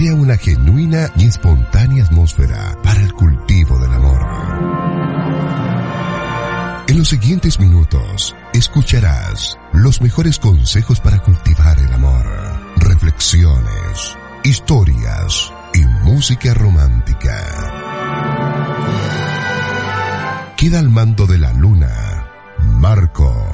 crea una genuina y espontánea atmósfera para el cultivo del amor. En los siguientes minutos escucharás los mejores consejos para cultivar el amor, reflexiones, historias y música romántica. Queda al mando de la luna, Marco,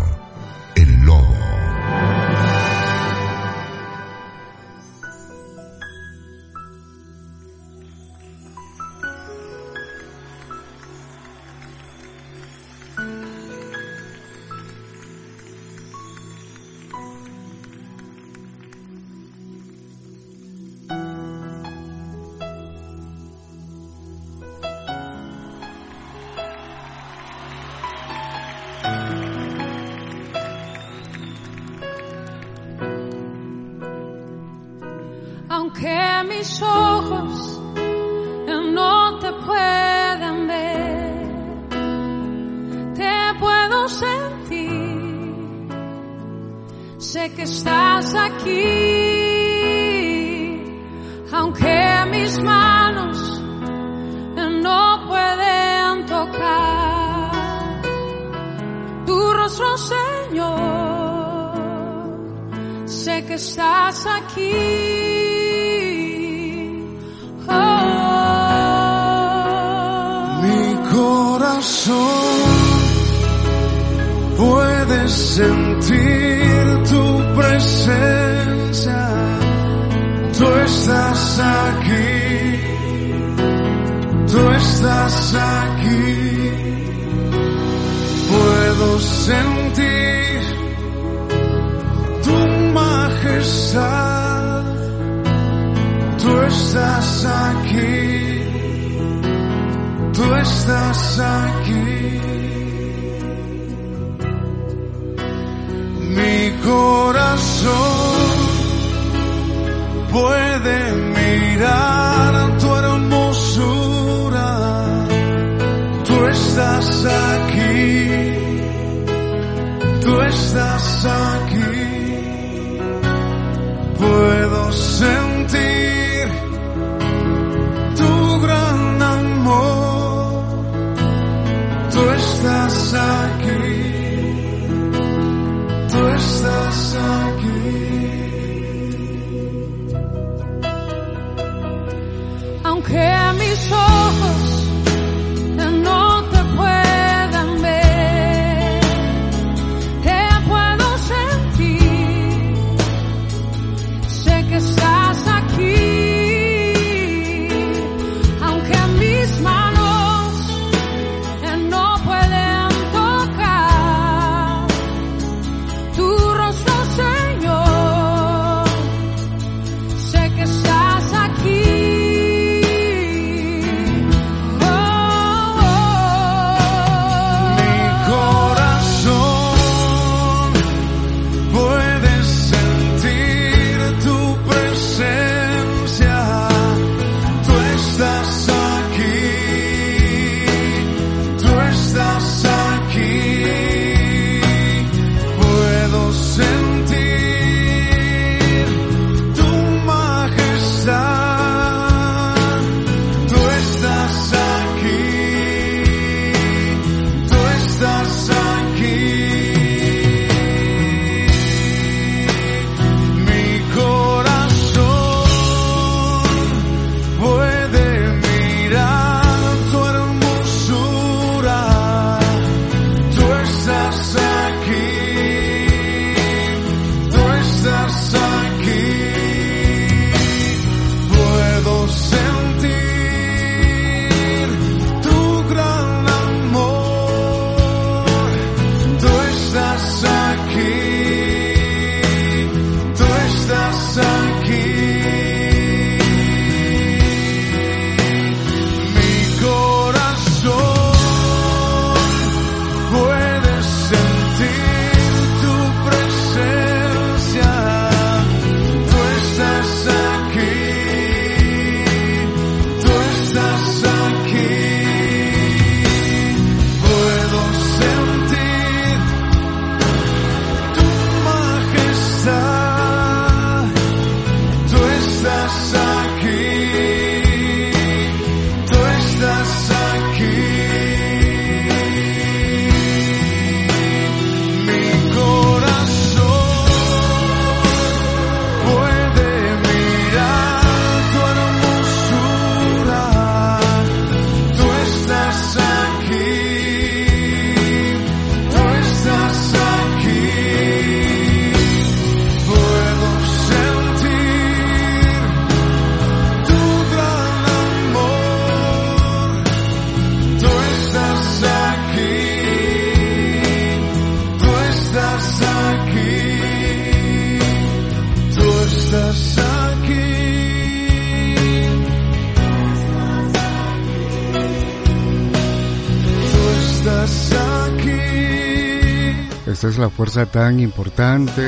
fuerza tan importante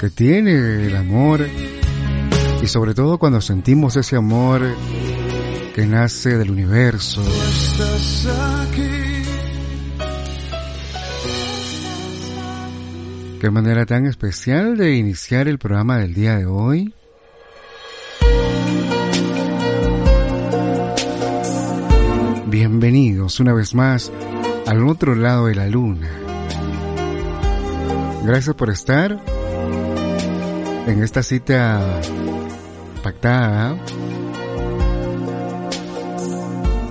que tiene el amor y sobre todo cuando sentimos ese amor que nace del universo. Qué manera tan especial de iniciar el programa del día de hoy. Bienvenidos una vez más al otro lado de la luna. Gracias por estar en esta cita pactada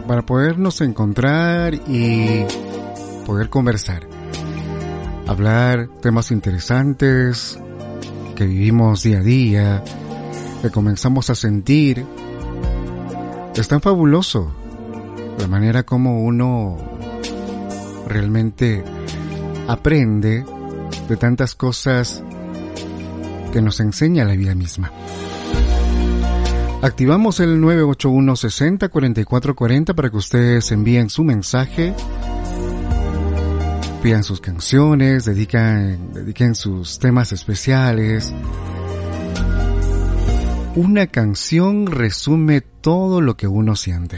para podernos encontrar y poder conversar, hablar temas interesantes que vivimos día a día, que comenzamos a sentir. Es tan fabuloso la manera como uno realmente aprende de tantas cosas que nos enseña la vida misma. Activamos el 981 60 44 40 para que ustedes envíen su mensaje, pidan sus canciones, dediquen, dediquen sus temas especiales. Una canción resume todo lo que uno siente.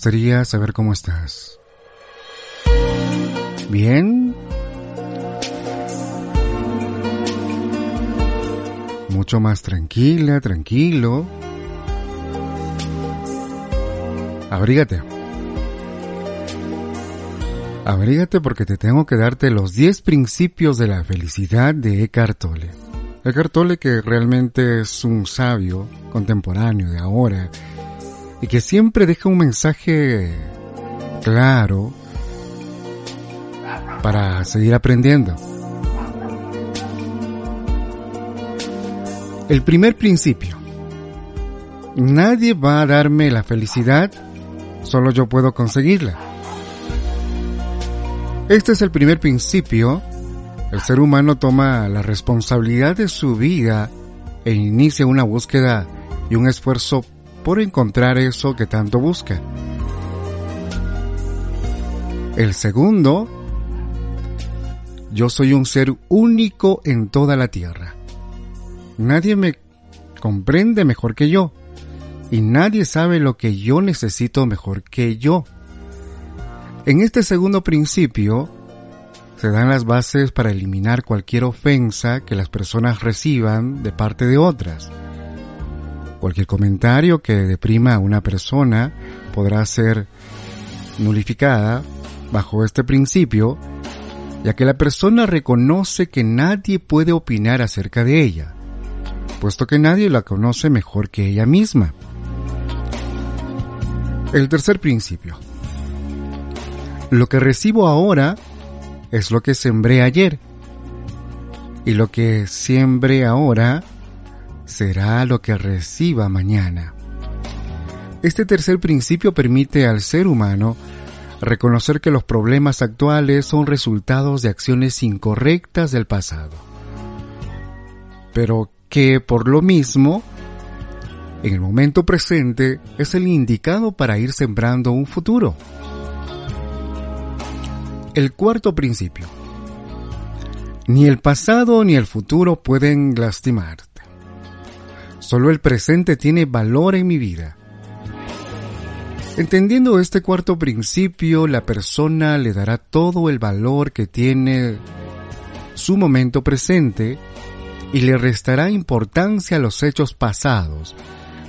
Gustaría saber cómo estás. ¿Bien? Mucho más tranquila, tranquilo. Abrígate. Abrígate porque te tengo que darte los 10 principios de la felicidad de Eckhart Tolle. Eckhart Tolle que realmente es un sabio contemporáneo de ahora y que siempre deja un mensaje claro para seguir aprendiendo. El primer principio. Nadie va a darme la felicidad, solo yo puedo conseguirla. Este es el primer principio. El ser humano toma la responsabilidad de su vida e inicia una búsqueda y un esfuerzo por encontrar eso que tanto busca. El segundo, yo soy un ser único en toda la tierra. Nadie me comprende mejor que yo y nadie sabe lo que yo necesito mejor que yo. En este segundo principio se dan las bases para eliminar cualquier ofensa que las personas reciban de parte de otras. Cualquier comentario que deprima a una persona podrá ser nulificada bajo este principio, ya que la persona reconoce que nadie puede opinar acerca de ella, puesto que nadie la conoce mejor que ella misma. El tercer principio. Lo que recibo ahora es lo que sembré ayer, y lo que siembre ahora será lo que reciba mañana. Este tercer principio permite al ser humano reconocer que los problemas actuales son resultados de acciones incorrectas del pasado, pero que por lo mismo, en el momento presente es el indicado para ir sembrando un futuro. El cuarto principio. Ni el pasado ni el futuro pueden lastimar. Solo el presente tiene valor en mi vida. Entendiendo este cuarto principio, la persona le dará todo el valor que tiene su momento presente y le restará importancia a los hechos pasados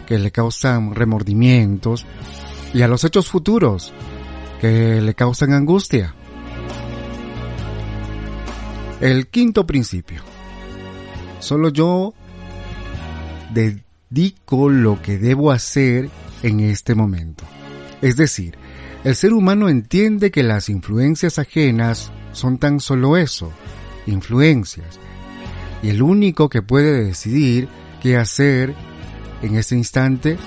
que le causan remordimientos y a los hechos futuros que le causan angustia. El quinto principio. Solo yo dedico lo que debo hacer en este momento. Es decir, el ser humano entiende que las influencias ajenas son tan solo eso, influencias, y el único que puede decidir qué hacer en ese instante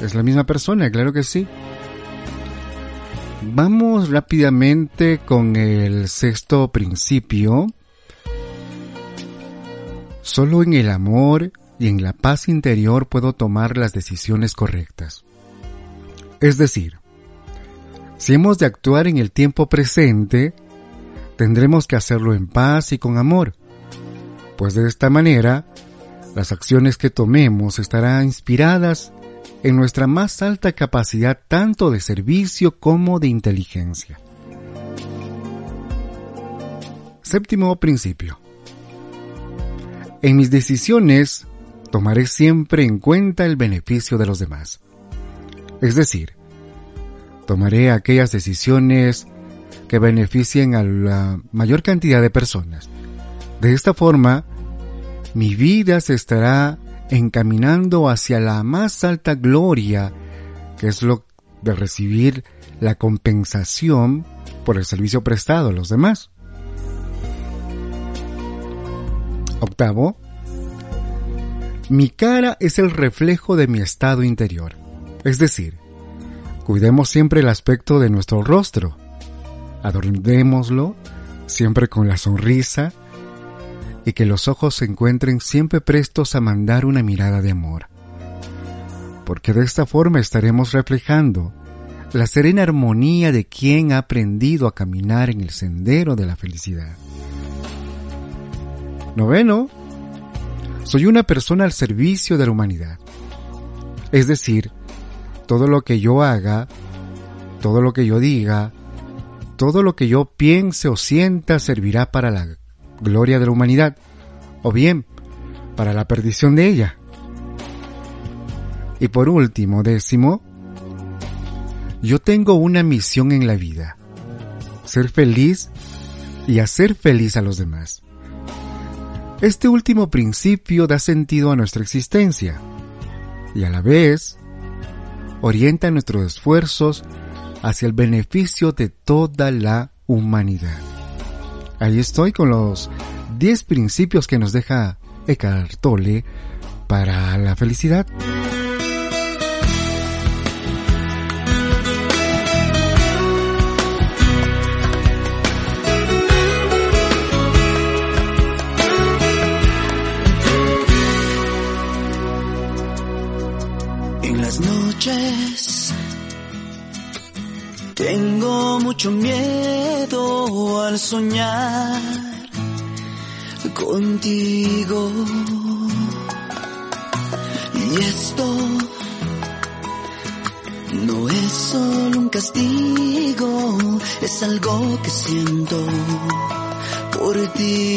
es la misma persona, claro que sí. Vamos rápidamente con el sexto principio. Solo en el amor y en la paz interior puedo tomar las decisiones correctas. Es decir, si hemos de actuar en el tiempo presente, tendremos que hacerlo en paz y con amor, pues de esta manera, las acciones que tomemos estarán inspiradas en nuestra más alta capacidad tanto de servicio como de inteligencia. Séptimo principio. En mis decisiones tomaré siempre en cuenta el beneficio de los demás. Es decir, tomaré aquellas decisiones que beneficien a la mayor cantidad de personas. De esta forma, mi vida se estará encaminando hacia la más alta gloria, que es lo de recibir la compensación por el servicio prestado a los demás. Octavo, mi cara es el reflejo de mi estado interior. Es decir, cuidemos siempre el aspecto de nuestro rostro. Adornémoslo siempre con la sonrisa y que los ojos se encuentren siempre prestos a mandar una mirada de amor. Porque de esta forma estaremos reflejando la serena armonía de quien ha aprendido a caminar en el sendero de la felicidad. Noveno, soy una persona al servicio de la humanidad. Es decir, todo lo que yo haga, todo lo que yo diga, todo lo que yo piense o sienta servirá para la gloria de la humanidad, o bien para la perdición de ella. Y por último, décimo, yo tengo una misión en la vida, ser feliz y hacer feliz a los demás. Este último principio da sentido a nuestra existencia y a la vez orienta nuestros esfuerzos hacia el beneficio de toda la humanidad. Ahí estoy con los 10 principios que nos deja Eckhart Tolle para la felicidad. Tengo mucho miedo al soñar contigo. Y esto no es solo un castigo, es algo que siento por ti.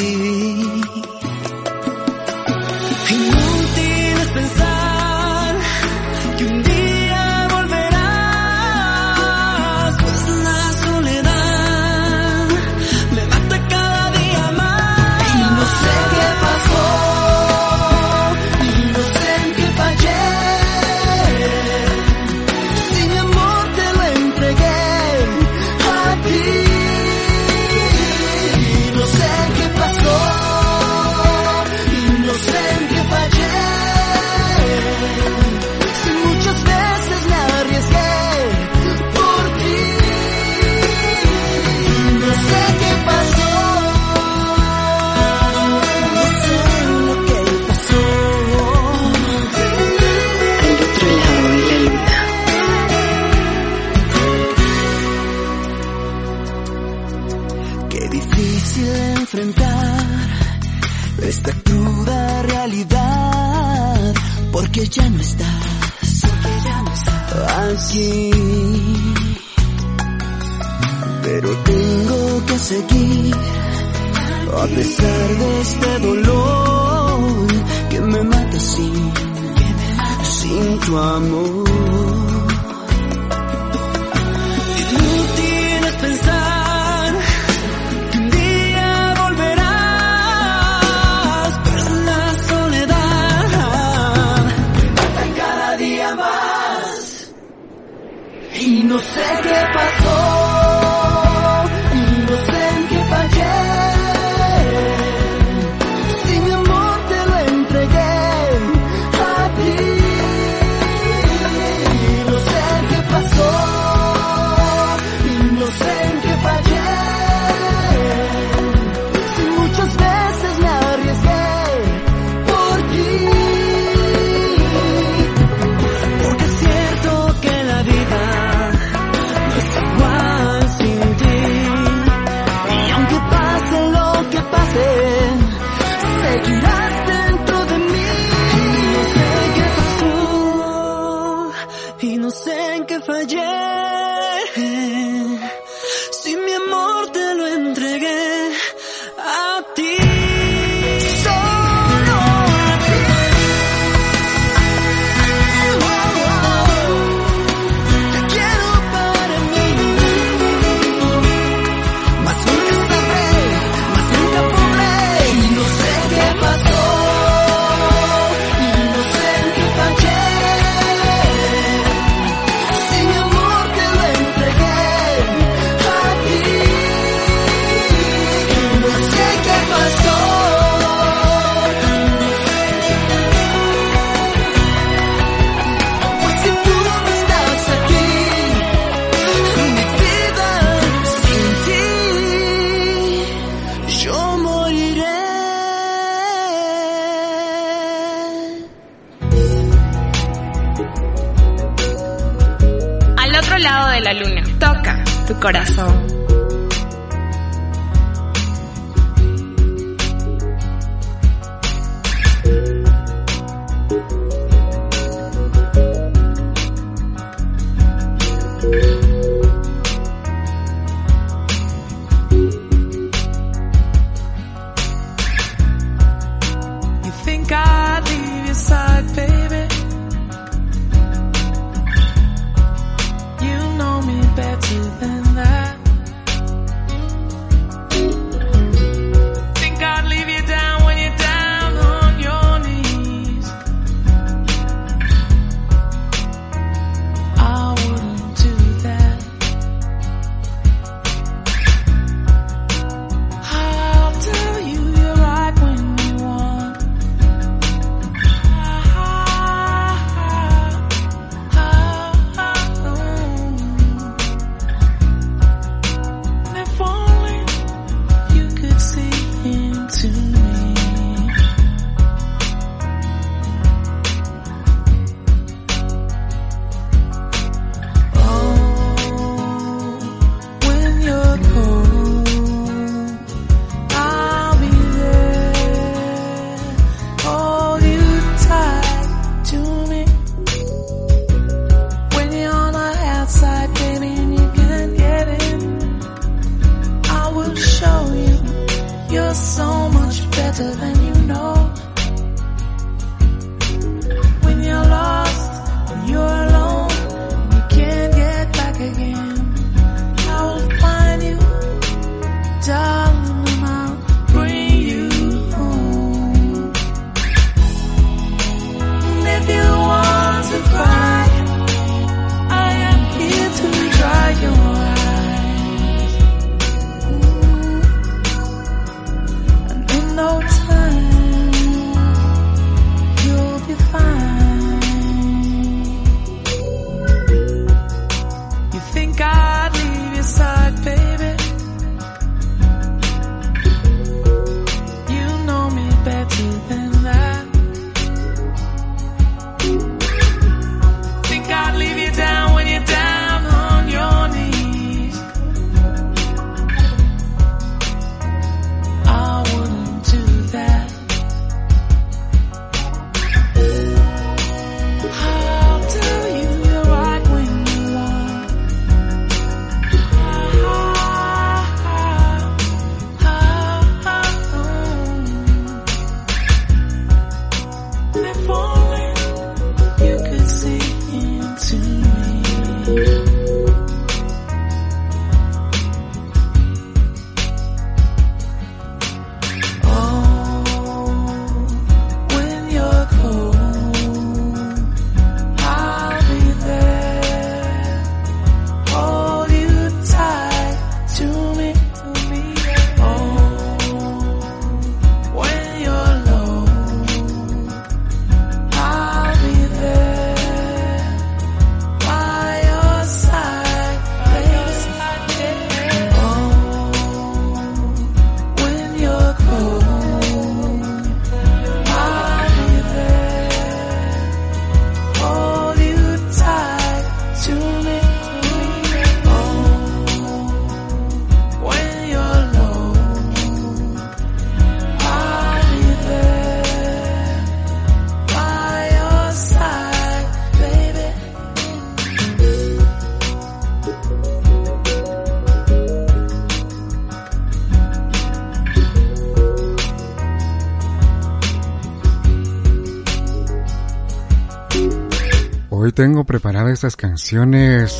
Preparadas estas canciones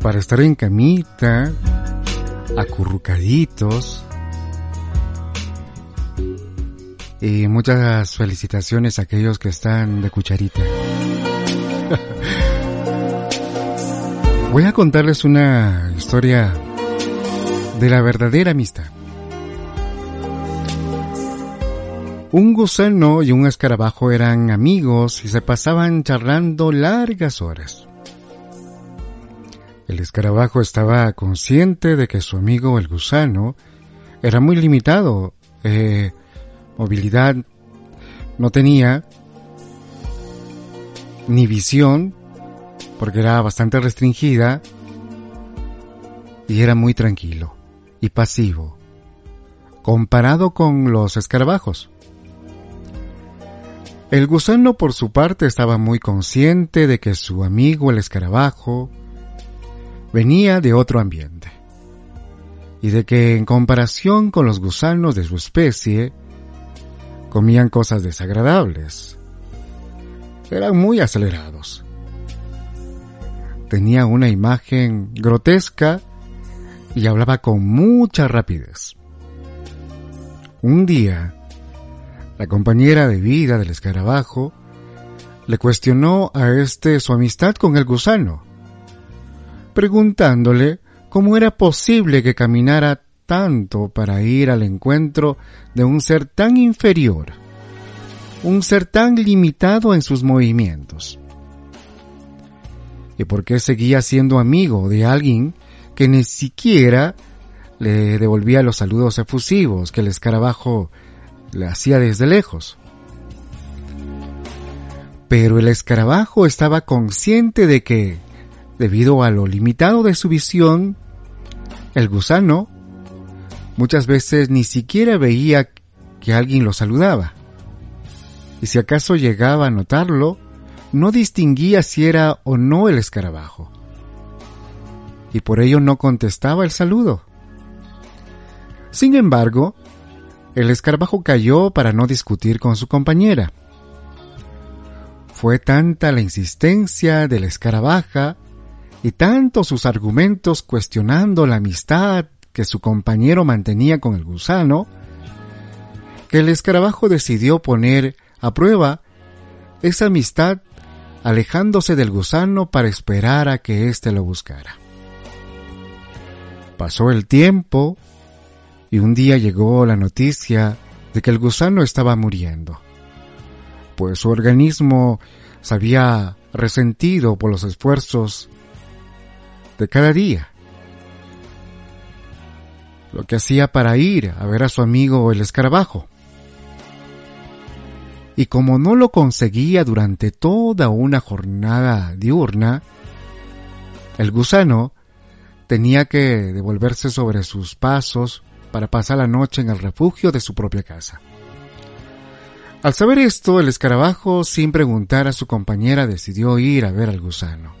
para estar en camita, acurrucaditos. Y muchas felicitaciones a aquellos que están de cucharita. Voy a contarles una historia de la verdadera amistad. Un gusano y un escarabajo eran amigos y se pasaban charlando largas horas. El escarabajo estaba consciente de que su amigo el gusano era muy limitado, eh, movilidad no tenía, ni visión, porque era bastante restringida, y era muy tranquilo y pasivo, comparado con los escarabajos. El gusano por su parte estaba muy consciente de que su amigo el escarabajo venía de otro ambiente y de que en comparación con los gusanos de su especie comían cosas desagradables. Eran muy acelerados. tenía una imagen grotesca y hablaba con mucha rapidez. Un día, la compañera de vida del escarabajo le cuestionó a este su amistad con el gusano, preguntándole cómo era posible que caminara tanto para ir al encuentro de un ser tan inferior, un ser tan limitado en sus movimientos. ¿Y por qué seguía siendo amigo de alguien que ni siquiera le devolvía los saludos efusivos que el escarabajo le hacía desde lejos? Pero el escarabajo estaba consciente de que, debido a lo limitado de su visión, el gusano muchas veces ni siquiera veía que alguien lo saludaba. Y si acaso llegaba a notarlo, no distinguía si era o no el escarabajo. Y por ello no contestaba el saludo. Sin embargo, el escarabajo cayó para no discutir con su compañera. Fue tanta la insistencia de la escarabaja y tanto sus argumentos cuestionando la amistad que su compañero mantenía con el gusano, que el escarabajo decidió poner a prueba esa amistad alejándose del gusano para esperar a que éste lo buscara. Pasó el tiempo y un día llegó la noticia de que el gusano estaba muriendo pues su organismo se había resentido por los esfuerzos de cada día. Lo que hacía para ir a ver a su amigo el escarabajo. Y como no lo conseguía durante toda una jornada diurna, el gusano tenía que devolverse sobre sus pasos para pasar la noche en el refugio de su propia casa. Al saber esto, el escarabajo, sin preguntar a su compañera, decidió ir a ver al gusano.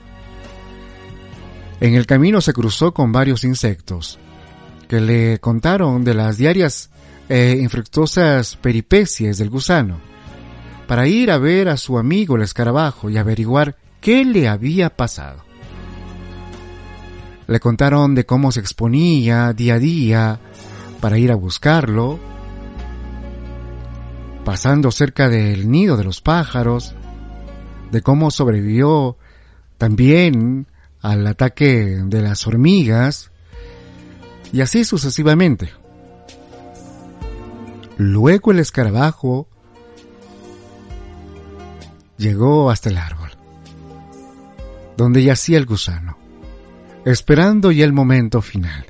En el camino se cruzó con varios insectos, que le contaron de las diarias e infructuosas peripecias del gusano, para ir a ver a su amigo el escarabajo y averiguar qué le había pasado. Le contaron de cómo se exponía día a día para ir a buscarlo, pasando cerca del nido de los pájaros, de cómo sobrevivió también al ataque de las hormigas, y así sucesivamente. Luego el escarabajo llegó hasta el árbol, donde yacía el gusano, esperando ya el momento final.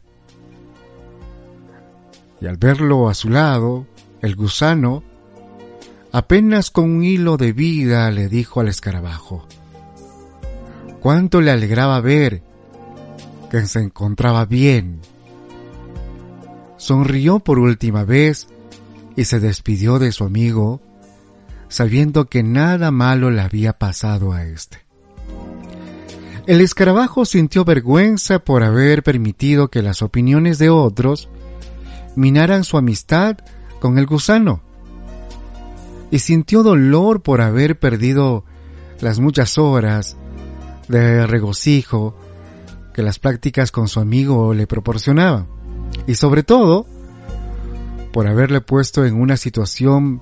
Y al verlo a su lado, el gusano Apenas con un hilo de vida le dijo al escarabajo. Cuánto le alegraba ver que se encontraba bien. Sonrió por última vez y se despidió de su amigo, sabiendo que nada malo le había pasado a éste. El escarabajo sintió vergüenza por haber permitido que las opiniones de otros su amistad con el gusano y sintió dolor por haber perdido las muchas horas de regocijo que las prácticas con su amigo le proporcionaban. Y sobre todo, por haberle puesto en una situación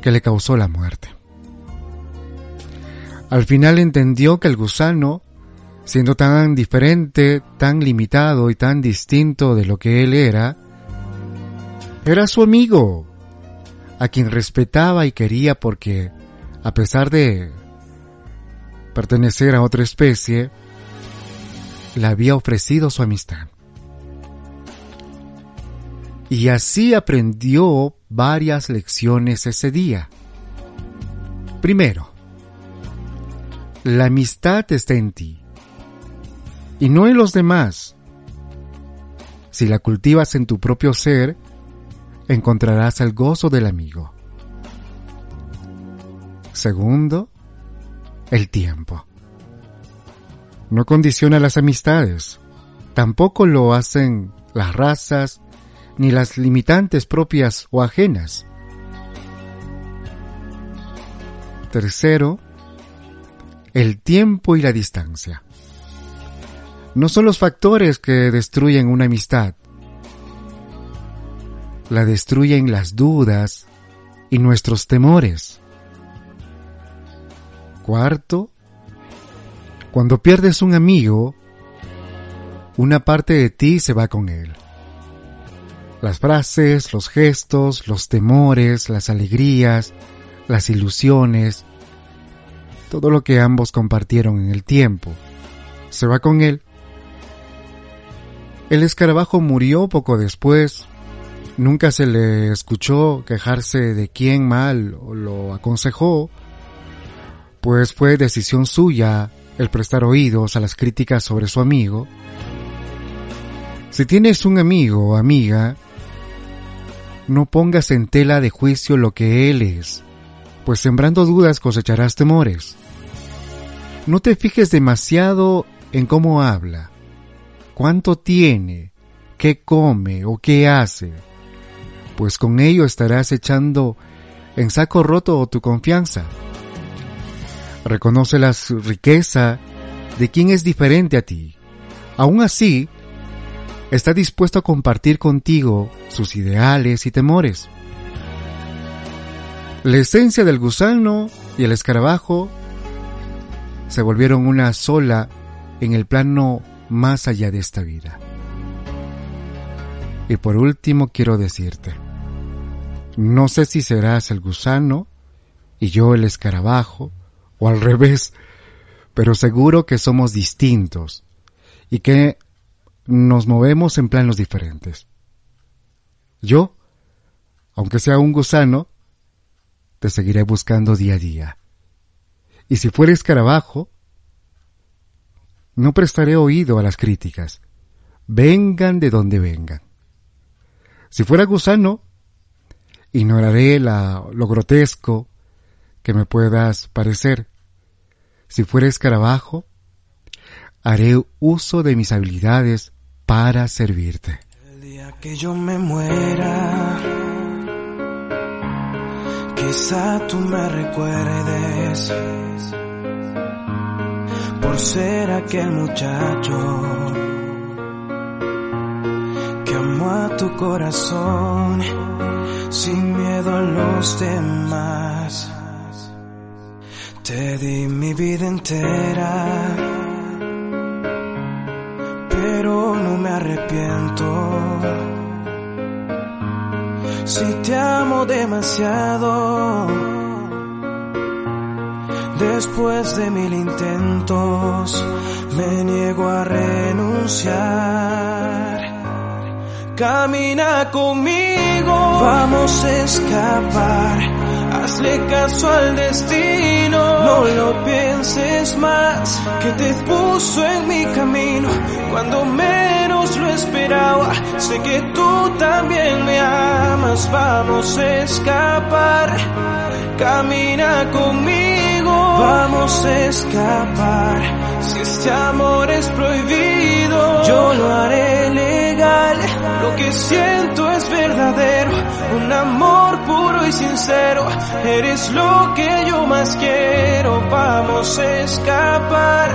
que le causó la muerte. Al final entendió que el gusano, siendo tan diferente, tan limitado y tan distinto de lo que él era, era su amigo, a quien respetaba y quería porque, a pesar de pertenecer a otra especie, le había ofrecido su amistad. Y así aprendió varias lecciones ese día. Primero, la amistad está en ti y no en los demás. Si la cultivas en tu propio ser, encontrarás el gozo del amigo. Segundo, el tiempo. No condiciona las amistades, tampoco lo hacen las razas ni las limitantes propias o ajenas. Tercero, el tiempo y la distancia. no son los factores que destruyen una amistad. La destruyen las dudas y nuestros temores. Cuarto, cuando pierdes un amigo, una parte de ti se va con él. Las frases, los gestos, los temores, las alegrías, las ilusiones, todo lo que ambos compartieron en el tiempo, se va con él. El escarabajo murió poco después. Nunca se le escuchó quejarse de quién mal lo aconsejó, pues fue decisión suya el prestar oídos a las críticas sobre su amigo. Si tienes un amigo o amiga, no pongas en tela de juicio lo que él es, pues sembrando dudas cosecharás temores. No te fijes demasiado en cómo habla, cuánto tiene, qué come o qué hace, pues con ello estarás echando en saco roto tu confianza. Reconoce la riqueza de quien es diferente a ti. Aún así, está dispuesto a compartir contigo sus ideales y temores. La esencia del gusano y el escarabajo se volvieron una sola en el plano más allá de esta vida. Y por último quiero decirte, no sé si serás el gusano y yo el escarabajo, o al revés, pero seguro que somos distintos y que nos movemos en planos diferentes. Yo, aunque sea un gusano, te seguiré buscando día a día. Y si fuera escarabajo, no prestaré oído a las críticas, vengan de donde vengan. Si fuera gusano, ignoraré la, lo grotesco que me puedas parecer. Si fuera escarabajo, haré uso de mis habilidades para servirte. El día que yo me muera, quizá tú me recuerdes por ser aquel muchacho que amó a tu corazón sin miedo a los demás. Te di mi vida entera pero no me arrepiento. Si te amo demasiado, después de mil intentos, me niego a renunciar. Camina conmigo, vamos a escapar. Hazle caso al destino, no lo pienses más, que te puso en mi camino cuando menos lo esperaba. Sé que tú también me amas, vamos a escapar. Camina conmigo, vamos a escapar. Si este amor es prohibido, yo lo haré Lo que siento es verdadero, un amor puro y sincero. Eres lo que yo más quiero, vamos a escapar.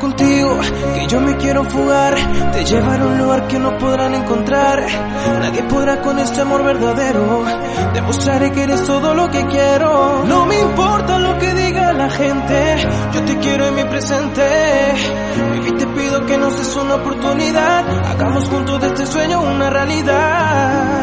Contigo que yo me quiero fugar, te llevaré a un lugar que no podrán encontrar. Nadie podrá con este amor verdadero. Demostraré que eres todo lo que quiero. No me importa lo que diga la gente, yo te quiero en mi presente. Y te pido que nos des una oportunidad, hagamos juntos de este sueño una realidad.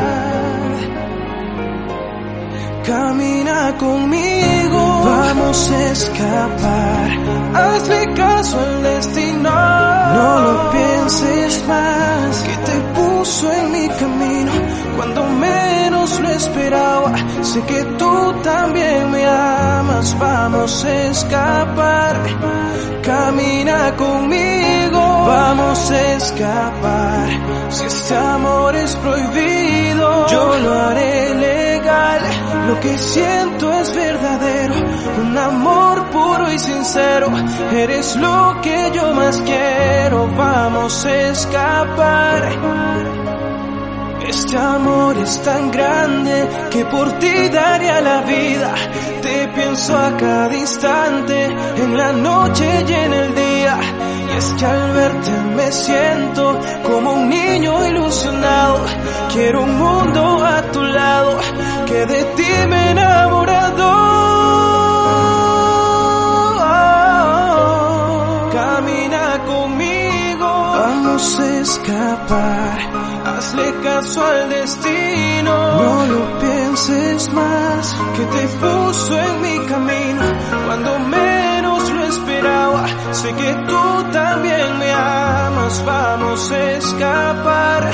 Camina conmigo, vamos a escapar. Hazle caso al destino, no lo pienses más. Que te puso en mi camino cuando menos lo esperaba. Sé que tú también me amas, vamos a escapar. Camina conmigo, vamos a escapar. Si este amor es prohibido, yo lo haré Lo que siento es verdadero, un amor puro y sincero. Eres lo que yo más quiero, vamos a escapar. Este amor es tan grande que por ti daría la vida. Te pienso a cada instante, en la noche y en el día. Y es que al verte me siento como un niño ilusionado. Quiero un mundo a tu lado, que de ti me he enamorado. Camina conmigo, vamos a escapar. Hazle caso al destino, no lo pienses más, que te puso en mi camino cuando lo esperaba. Sé que tú también me amas, vamos a escapar.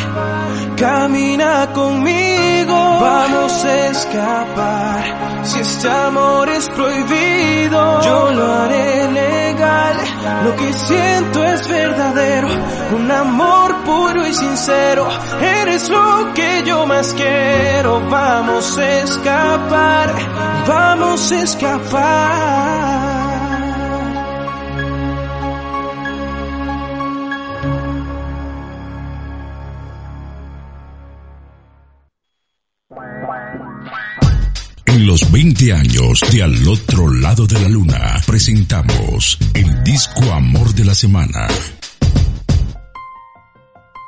Camina conmigo, vamos a escapar. Si este amor es prohibido, yo lo haré legal. Lo que siento es verdadero, un amor puro y sincero. Eres lo que yo más quiero. Vamos a escapar, vamos a escapar. En los 20 años de Al otro lado de la luna, presentamos el disco Amor de la Semana.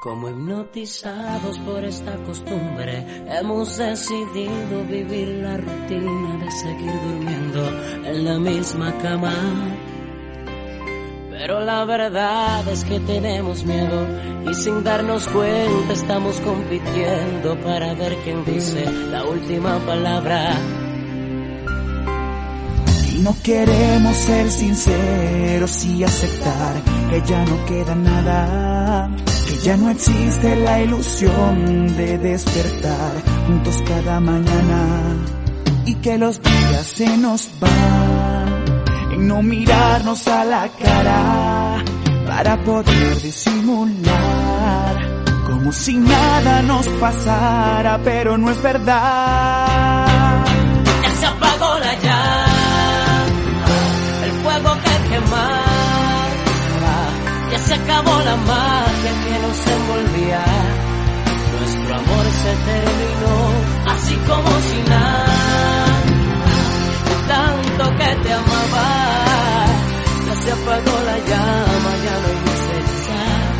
Como hipnotizados por esta costumbre, hemos decidido vivir la rutina de seguir durmiendo en la misma cama. Pero la verdad es que tenemos miedo y sin darnos cuenta estamos compitiendo para ver quién dice la última palabra. Y no queremos ser sinceros y aceptar que ya no queda nada, que ya no existe la ilusión de despertar juntos cada mañana y que los días se nos van no mirarnos a la cara para poder disimular como si nada nos pasara, pero no es verdad. Ya se apagó la llama, el fuego que quemaba, ya se acabó la magia que nos envolvía. Nuestro amor se terminó, así como si nada. Tanto que te amaba, apagó la llama, ya no hay necesidad.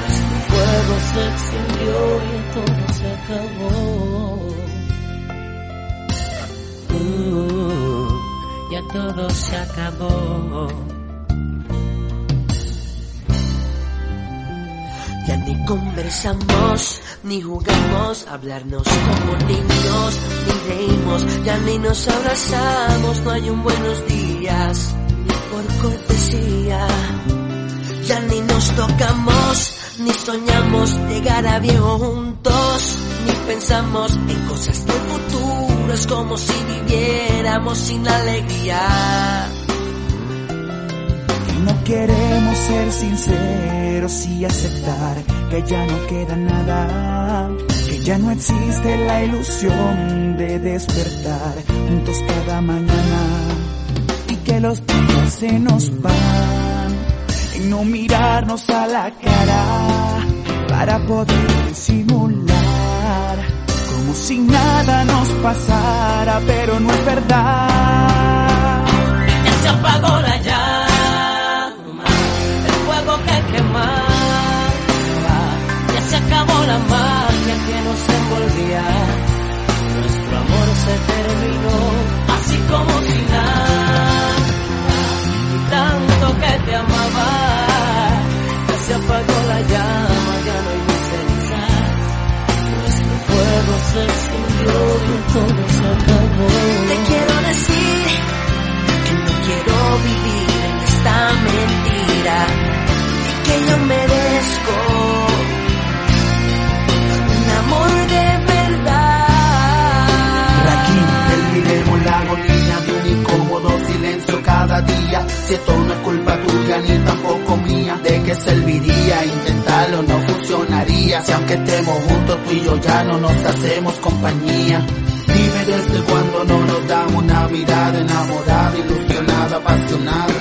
Nuestro fuego se extinguió y todo se acabó. Uh, ya todo se acabó. Ya ni conversamos, ni jugamos, hablarnos como niños, ni reímos, ya ni nos abrazamos, no hay un buenos días, cortesía. Ya ni nos tocamos, ni soñamos llegar a viejo juntos, ni pensamos en cosas del futuro, es como si viviéramos sin alegría. Y no queremos ser sinceros y aceptar que ya no queda nada, que ya no existe la ilusión de despertar juntos cada mañana los días se nos van en no mirarnos a la cara para poder disimular como si nada nos pasara, pero no es verdad. Ya se apagó la llama, el fuego que quemaba, ya se acabó la magia que nos envolvía. Nuestro amor se terminó, así como si nada. Que te amaba, ya se apagó la llama, ya no hay cenizas. Nuestro fuego se extinguió y todo se acabó. Te quiero decir que no quiero vivir en esta mentira y que yo merezco cada día. Si esto no es culpa tuya ni tampoco mía, ¿de qué serviría? Intentarlo no funcionaría. Si aunque estemos juntos tú y yo ya no nos hacemos compañía. Dime desde cuando no nos damos una mirada enamorada, ilusionada, apasionada.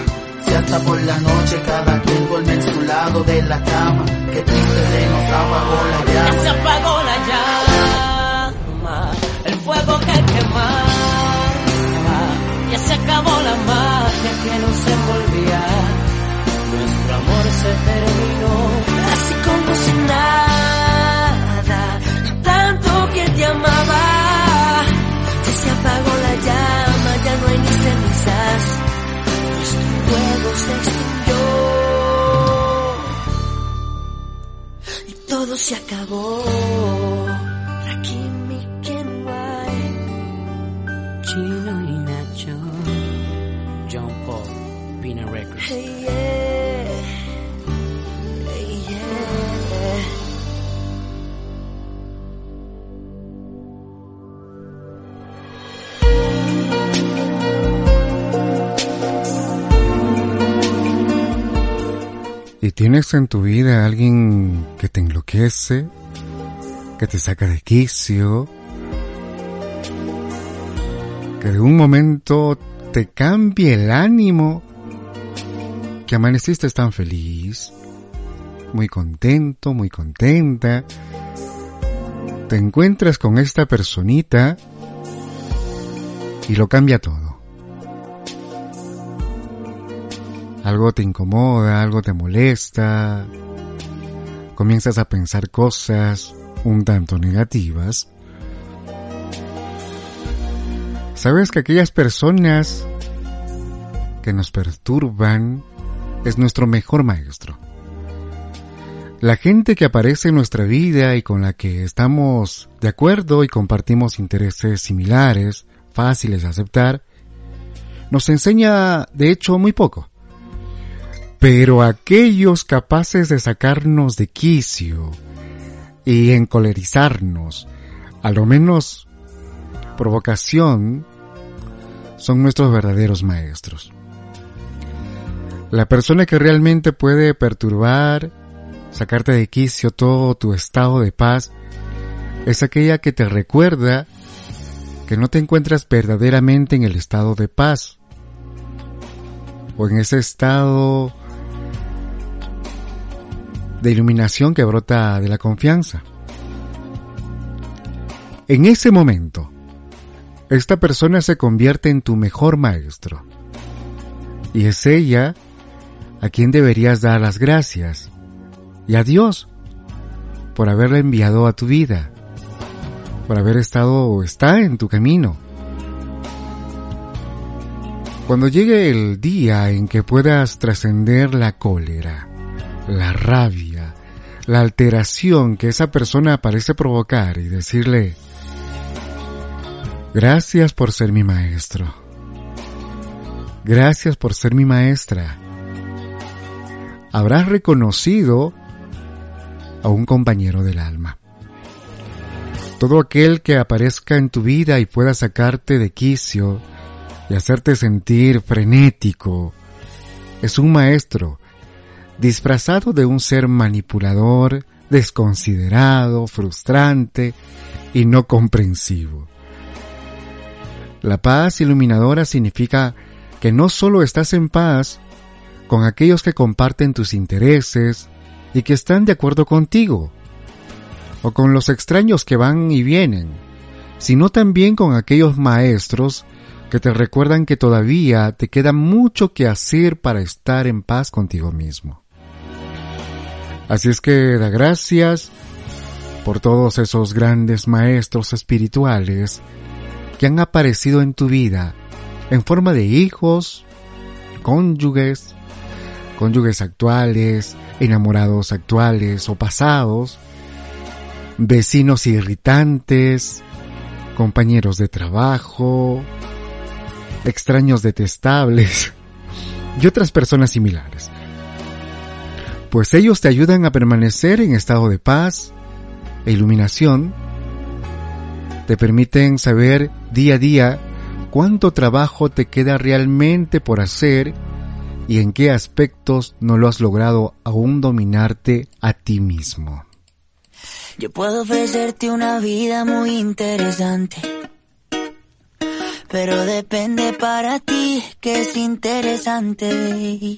Si hasta por la noche cada quien duerme en su lado de la cama, que triste se nos apagó la llama. Ya se apagó la llama, el fuego que quemaba. Ya se acabó la magia que nos envolvía. Nuestro amor se terminó, así como si nada. Tanto que te amaba, ya se apagó la llama, ya no hay ni cenizas. Nuestro fuego se extinguió y todo se acabó. ¿Y tienes en tu vida alguien que te enloquece, que te saca de quicio, que de un momento te cambie el ánimo, que amaneciste tan feliz, muy contento, muy contenta, te encuentras con esta personita y lo cambia todo? Algo te incomoda, algo te molesta, comienzas a pensar cosas un tanto negativas, sabes que aquellas personas que nos perturban es nuestro mejor maestro. La gente que aparece en nuestra vida y con la que estamos de acuerdo y compartimos intereses similares, fáciles de aceptar, nos enseña de hecho muy poco. Pero aquellos capaces de sacarnos de quicio y encolerizarnos, a lo menos provocación, son nuestros verdaderos maestros. La persona que realmente puede perturbar, sacarte de quicio todo tu estado de paz, es aquella que te recuerda que no te encuentras verdaderamente en el estado de paz, o en ese estado de iluminación que brota de la confianza. En ese momento, esta persona se convierte en tu mejor maestro. Y es ella a quien deberías dar las gracias. Y a Dios por haberla enviado a tu vida. Por haber estado o está en tu camino. Cuando llegue el día en que puedas trascender la cólera, la rabia, la alteración que esa persona parece provocar y decirle, gracias por ser mi maestro, gracias por ser mi maestra, habrás reconocido a un compañero del alma. Todo aquel que aparezca en tu vida y pueda sacarte de quicio y hacerte sentir frenético, es un maestro disfrazado de un ser manipulador, desconsiderado, frustrante y no comprensivo. La paz iluminadora significa que no solo estás en paz con aquellos que comparten tus intereses y que están de acuerdo contigo, o con los extraños que van y vienen, sino también con aquellos maestros que te recuerdan que todavía te queda mucho que hacer para estar en paz contigo mismo. Así es que da gracias por todos esos grandes maestros espirituales que han aparecido en tu vida en forma de hijos, cónyuges, cónyuges actuales, enamorados actuales o pasados, vecinos irritantes, compañeros de trabajo, extraños detestables y otras personas similares. Pues ellos te ayudan a permanecer en estado de paz e iluminación, te permiten saber día a día cuánto trabajo te queda realmente por hacer y en qué aspectos no lo has logrado aún dominarte a ti mismo. Yo puedo ofrecerte una vida muy interesante. pero depende para ti que es interesante.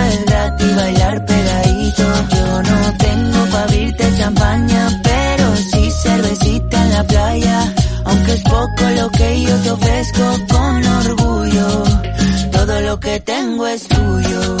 es gratis bailar pegadito. Yo no tengo para abrirte champaña, pero sí cervecita en la playa. Aunque es poco lo que yo te ofrezco con orgullo, todo lo que tengo es tuyo.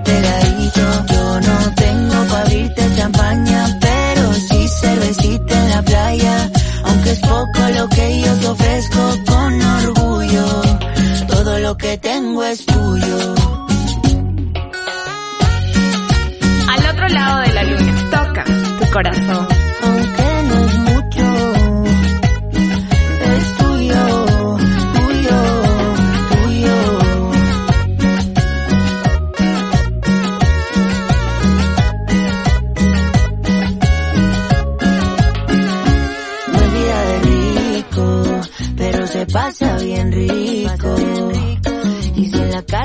lo que yo te ofrezco con orgullo, todo lo que tengo es tuyo. Al otro lado de la luna, toca tu corazón.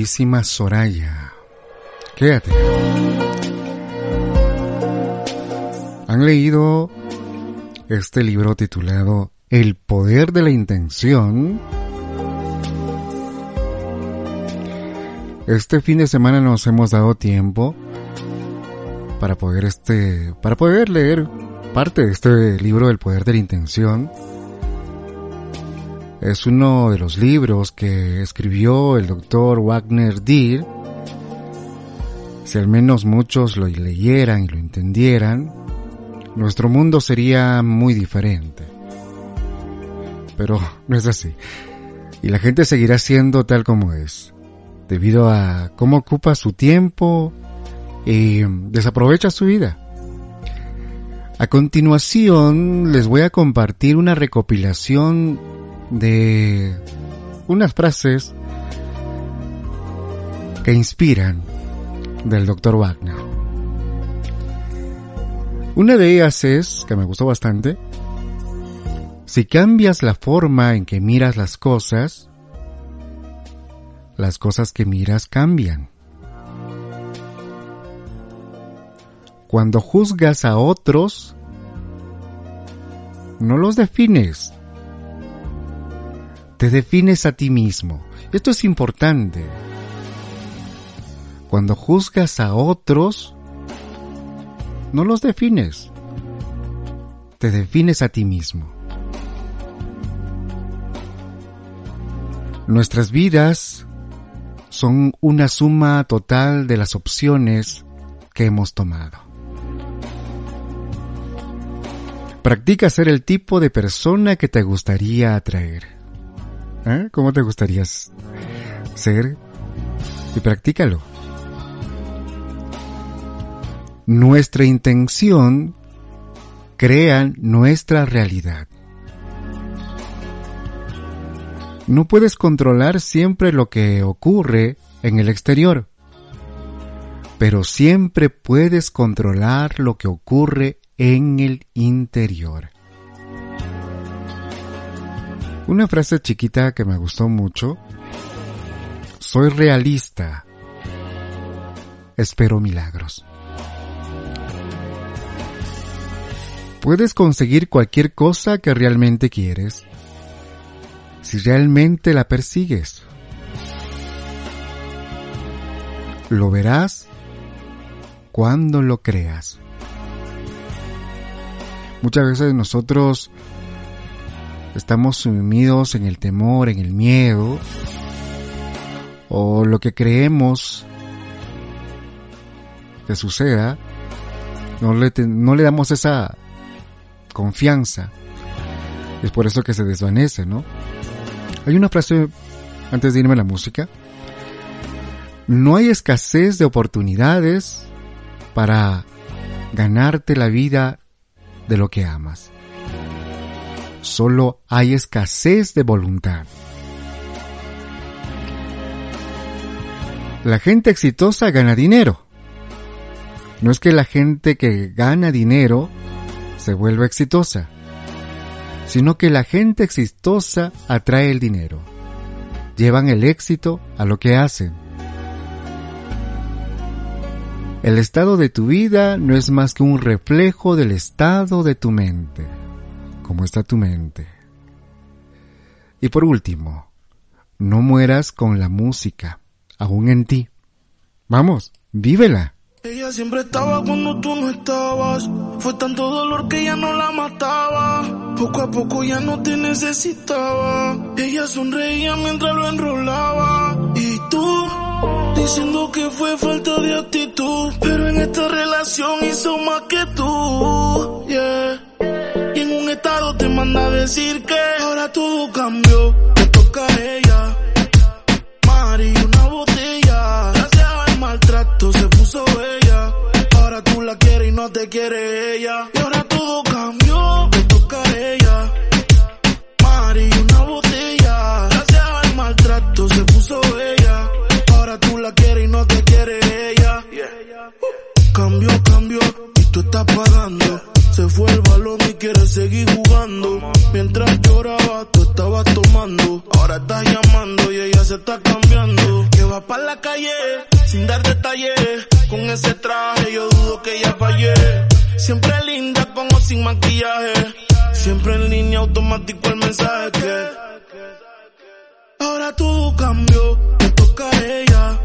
bellísima Soraya. Quédate. ¿Han leído este libro titulado El poder de la intención? Este fin de semana nos hemos dado tiempo para poder este para poder leer parte de este libro El poder de la intención. Es uno de los libros que escribió el doctor Wagner Deer. Si al menos muchos lo leyeran y lo entendieran, nuestro mundo sería muy diferente. Pero no es así. Y la gente seguirá siendo tal como es, debido a cómo ocupa su tiempo y desaprovecha su vida. A continuación les voy a compartir una recopilación de unas frases que inspiran del Dr. Wagner. Una de ellas es, que me gustó bastante, si cambias la forma en que miras las cosas, las cosas que miras cambian. Cuando juzgas a otros, no los defines, te defines a ti mismo. Esto es importante. Cuando juzgas a otros, no los defines, te defines a ti mismo. Nuestras vidas son una suma total de las opciones que hemos tomado. Practica ser el tipo de persona que te gustaría atraer. ¿Eh? ¿Cómo te gustaría ser? Y practícalo. Nuestra intención crea nuestra realidad. No puedes controlar siempre lo que ocurre en el exterior, pero siempre puedes controlar lo que ocurre en el interior. Una frase chiquita que me gustó mucho. Soy realista. Espero milagros. Puedes conseguir cualquier cosa que realmente quieres si realmente la persigues. Lo verás cuando lo creas. Muchas veces nosotros estamos sumidos en el temor, en el miedo, o lo que creemos que suceda, no le, damos esa confianza. Es por eso que se desvanece, ¿no? Hay una frase, antes de irme a la música, no hay escasez de oportunidades para ganarte la vida de lo que amas. Solo hay escasez de voluntad. La gente exitosa gana dinero. No es que la gente que gana dinero se vuelva exitosa, sino que la gente exitosa atrae el dinero. Llevan el éxito a lo que hacen. El estado de tu vida no es más que un reflejo del estado de tu mente. ¿Cómo está tu mente? Y por último, no mueras con la música, aún en ti. Vamos, vívela. Ella siempre estaba cuando tú no estabas. Fue tanto dolor que ya no la mataba. Poco a poco ya no te necesitaba. Ella sonreía mientras lo enrolaba. Y tú, diciendo que fue falta de actitud. Pero en esta relación hizo más que tú. Yeah. Estado te manda a decir que ahora todo cambió. Me toca a ella. Mari, una botella. Gracias al maltrato se puso bella. Ahora tú la quieres y no te quiere ella. Y ahora todo cambió. Me toca a ella. Mari, una botella. Gracias al maltrato se puso bella. Ahora tú la quieres y no te quiere ella. Cambió, cambió. Y tú estás pagando. Se fue el balón y quiere seguir jugando. Mientras lloraba tú estabas tomando, ahora estás llamando y ella se está cambiando. Que va para la calle sin dar detalles, con ese traje yo dudo que ella fallé. Siempre linda como sin maquillaje, siempre en línea automático el mensaje que ahora todo cambió, me toca a ella.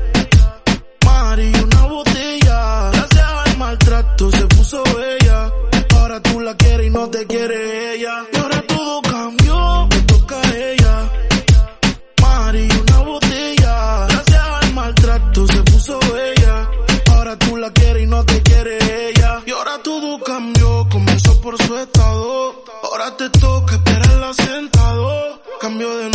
Mari, una botella, gracias al maltrato se puso bella. Ahora tú la quieres no te quiere ella. Y ahora todo cambió, me toca a ella. Mari, una botella, gracias al maltrato se puso bella. Ahora tú la quieres y no te quiere ella. Y ahora todo cambió, comenzó por su estado. Ahora te toca esperarla sentado. Cambio de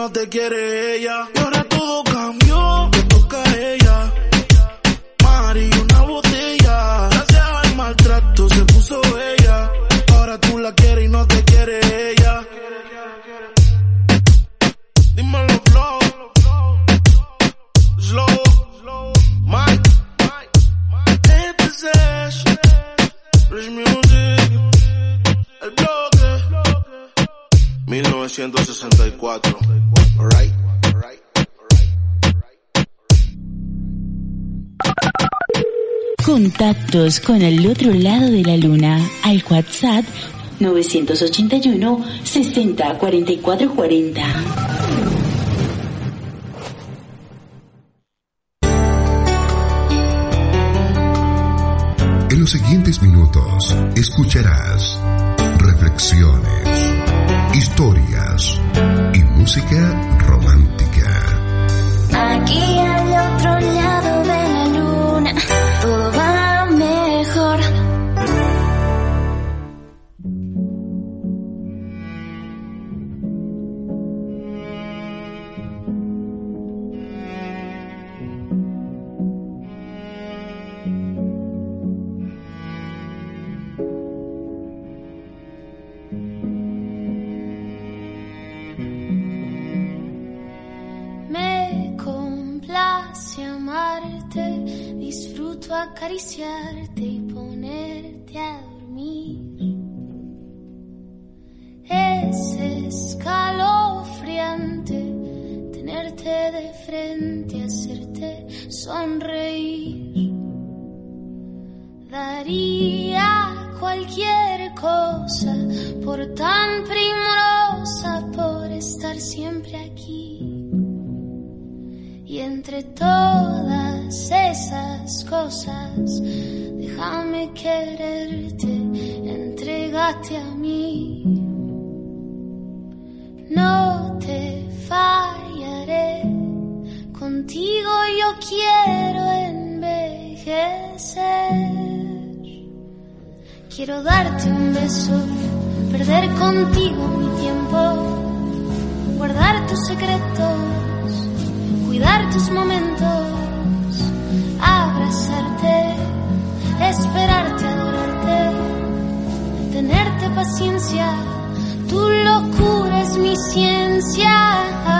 No te quiere ella. Y ahora todo cambió. Te toca a ella. Mari, una botella. Gracias al maltrato se puso bella. Ahora tú la quieres y no te quiere ella. Dímelo, flow. Slow. Mike. Este es Ash. Rich Music. 1964. Alright. Contactos con el otro lado de la luna al WhatsApp 981 60 44 40. En los siguientes minutos escucharás reflexiones, historias y música 天。A mí. No te fallaré, contigo yo quiero envejecer. Quiero darte un beso, perder contigo mi tiempo, guardar tus secretos, cuidar tus momentos, abrazarte, esperarte, paciencia, tu locura es mi ciencia.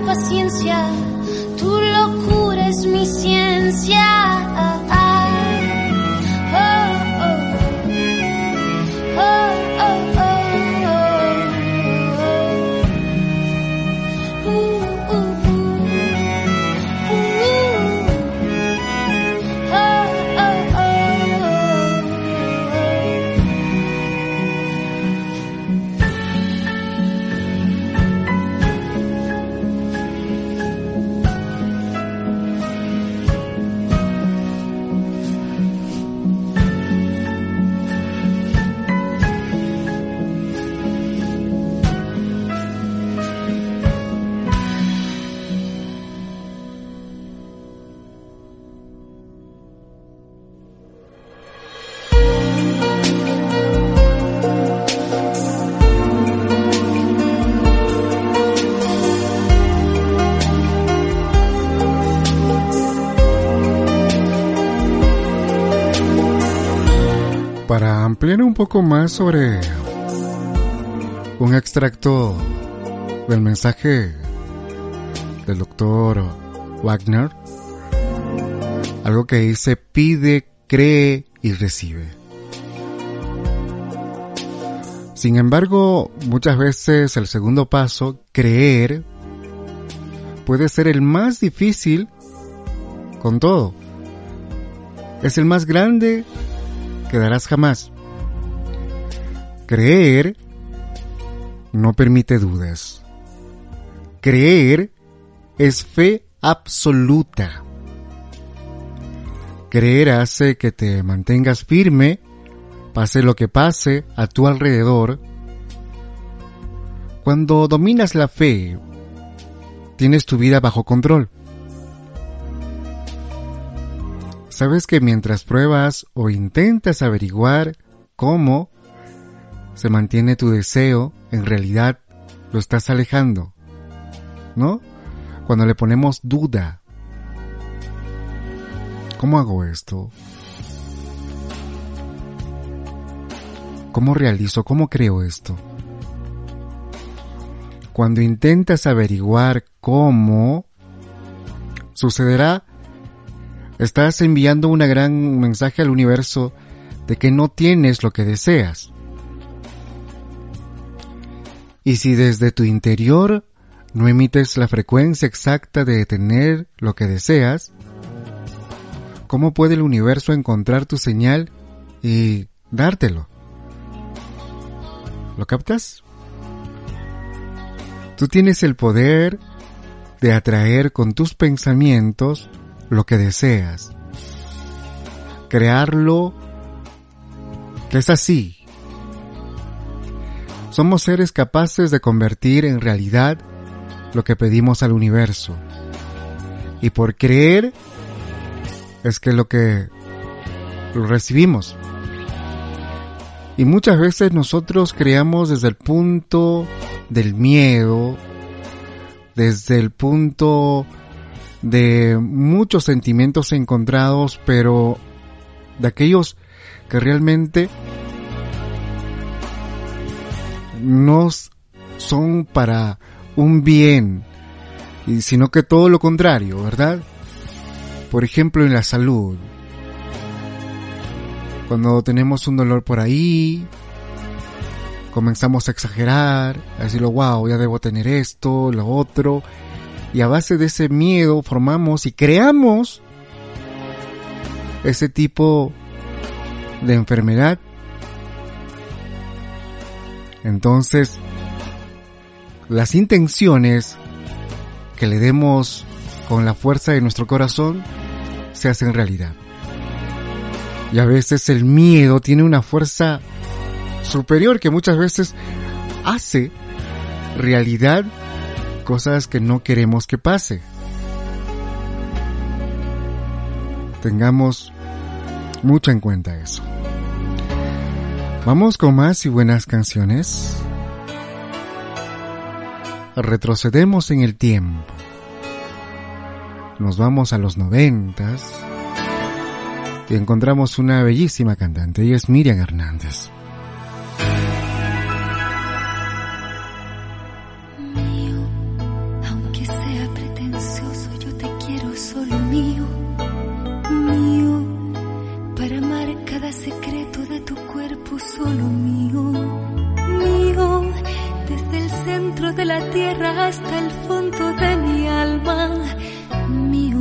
paciencia. Tu locura es mi ciencia. Poco más sobre un extracto del mensaje del doctor Wagner, algo que dice pide, cree y recibe. Sin embargo, muchas veces el segundo paso, creer, puede ser el más difícil con todo. Es el más grande que darás jamás. Creer no permite dudas. Creer es fe absoluta. Creer hace que te mantengas firme, pase lo que pase a tu alrededor. Cuando dominas la fe, tienes tu vida bajo control. Sabes que mientras pruebas o intentas averiguar cómo se mantiene tu deseo, en realidad lo estás alejando. ¿No? Cuando le ponemos duda. ¿Cómo hago esto? ¿Cómo realizo? ¿Cómo creo esto? Cuando intentas averiguar cómo, sucederá estás enviando una gran mensaje al universo de que no tienes lo que deseas. Y si desde tu interior no emites la frecuencia exacta de tener lo que deseas, ¿cómo puede el universo encontrar tu señal y dártelo? ¿Lo captas? Tú tienes el poder de atraer con tus pensamientos lo que deseas. Crearlo es así. Somos seres capaces de convertir en realidad lo que pedimos al universo. Y por creer es que lo que lo recibimos. Y muchas veces nosotros creamos desde el punto del miedo, desde el punto de muchos sentimientos encontrados, pero de aquellos que realmente no son para un bien, sino que todo lo contrario, ¿verdad? Por ejemplo, en la salud. Cuando tenemos un dolor por ahí, comenzamos a exagerar, a decirlo, wow, ya debo tener esto, lo otro, y a base de ese miedo formamos y creamos ese tipo de enfermedad. Entonces, las intenciones que le demos con la fuerza de nuestro corazón, se hacen realidad. Y a veces el miedo tiene una fuerza superior que muchas veces hace realidad cosas que no queremos que pase. Tengamos mucho en cuenta eso. Vamos con más y buenas canciones. Retrocedemos en el tiempo. Nos vamos a los noventas y encontramos una bellísima cantante, y es Miriam Hernández. La tierra hasta el fondo de mi alma, mío,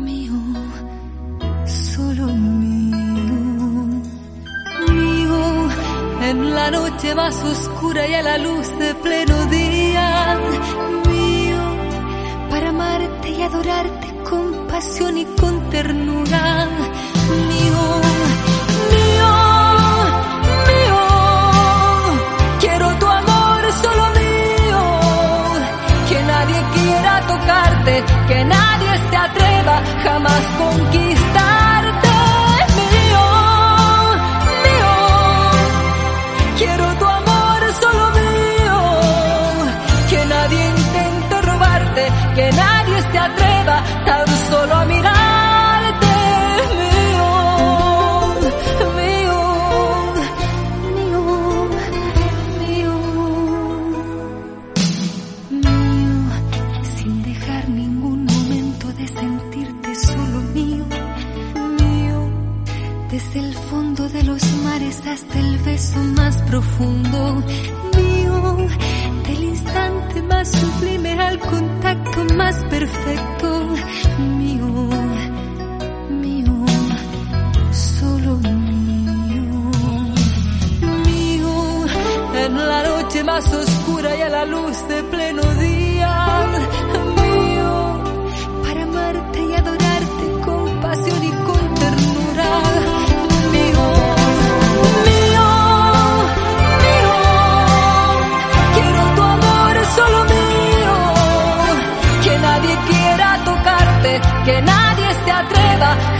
mío, solo mío, mío, en la noche más oscura y a la luz de pleno día, mío, para amarte y adorarte con pasión y con ternura, mío, que nadie se atreva jamás conquistarte, mío, mío. Quiero profundo mío, del instante más sublime al contacto más perfecto mío, mío, solo mío, mío, en la noche más oscura y a la luz de pleno día se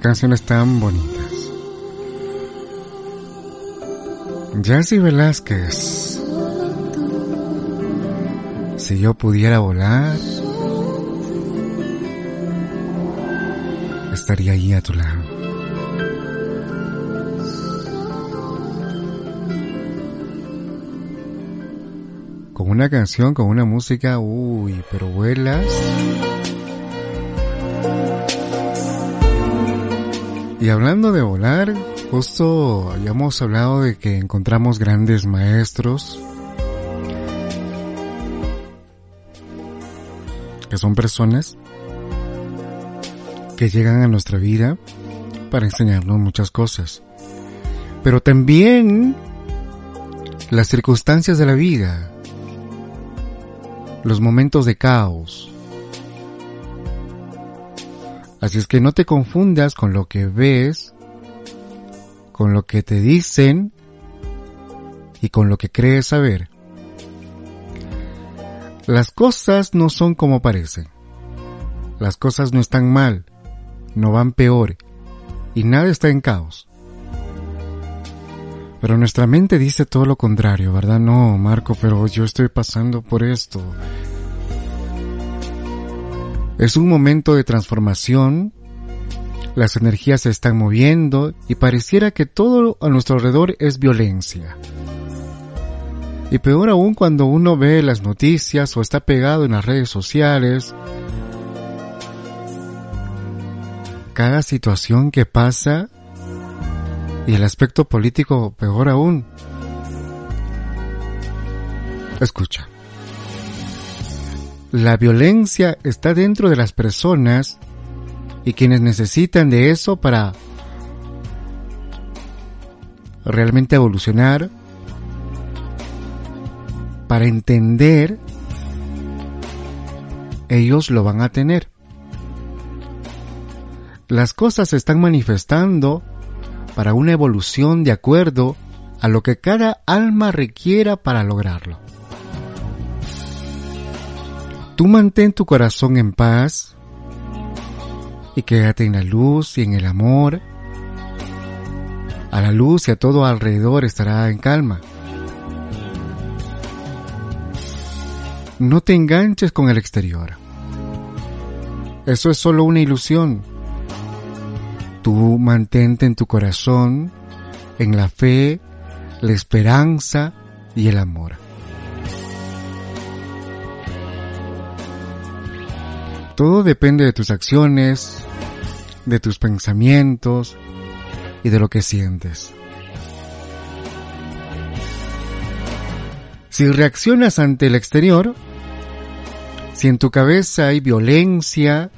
Canciones tan bonitas. Jazzy Velázquez. Si yo pudiera volar, estaría ahí a tu lado. Con una canción, con una música, uy, pero vuelas. Y hablando de volar, justo habíamos hablado de que encontramos grandes maestros, que son personas que llegan a nuestra vida para enseñarnos muchas cosas. Pero también las circunstancias de la vida, los momentos de caos, Así es que no te confundas con lo que ves, con lo que te dicen y con lo que crees saber. Las cosas no son como parecen. Las cosas no están mal, no van peor y nada está en caos. Pero nuestra mente dice todo lo contrario, ¿verdad? No, Marco, pero yo estoy pasando por esto. Es un momento de transformación, las energías se están moviendo y pareciera que todo a nuestro alrededor es violencia. Y peor aún cuando uno ve las noticias o está pegado en las redes sociales. Cada situación que pasa y el aspecto político peor aún. Escucha. La violencia está dentro de las personas y quienes necesitan de eso para realmente evolucionar, para entender, ellos lo van a tener. Las cosas se están manifestando para una evolución de acuerdo a lo que cada alma requiera para lograrlo. Tú mantén tu corazón en paz y quédate en la luz y en el amor. A la luz y a todo alrededor estará en calma. No te enganches con el exterior. Eso es solo una ilusión. Tú mantente en tu corazón, en la fe, la esperanza y el amor. Todo depende de tus acciones, de tus pensamientos y de lo que sientes. Si reaccionas ante el exterior, si en tu cabeza hay violencia,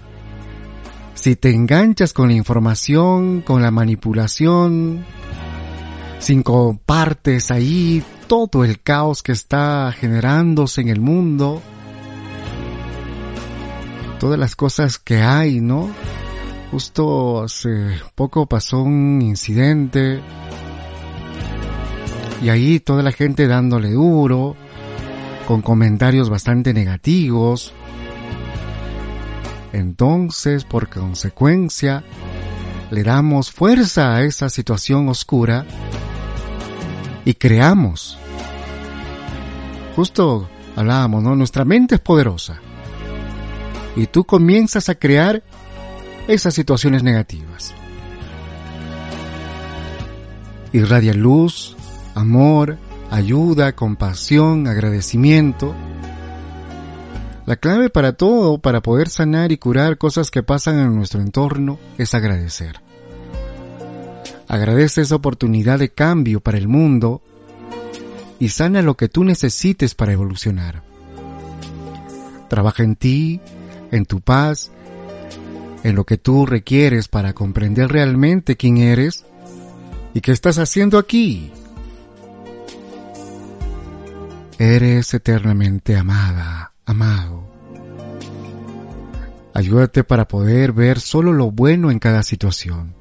si te enganchas con la información, con la manipulación, si compartes ahí todo el caos que está generándose en el mundo, todas las cosas que hay, ¿no? Justo hace poco pasó un incidente Y ahí toda la gente dándole duro, con comentarios bastante negativos. Entonces, por consecuencia, le damos fuerza a esa situación oscura y creamos. Justo hablábamos, ¿no? Nuestra mente es poderosa. Y tú comienzas a crear esas situaciones negativas. Irradia luz, amor, ayuda, compasión, agradecimiento. La clave para todo, para poder sanar y curar cosas que pasan en nuestro entorno, es agradecer. Agradece esa oportunidad de cambio para el mundo y sana lo que tú necesites para evolucionar. Trabaja en ti, en tu paz, en lo que tú requieres para comprender realmente quién eres y qué estás haciendo aquí. Eres eternamente amada, amado. Ayúdate para poder ver solo lo bueno en cada situación.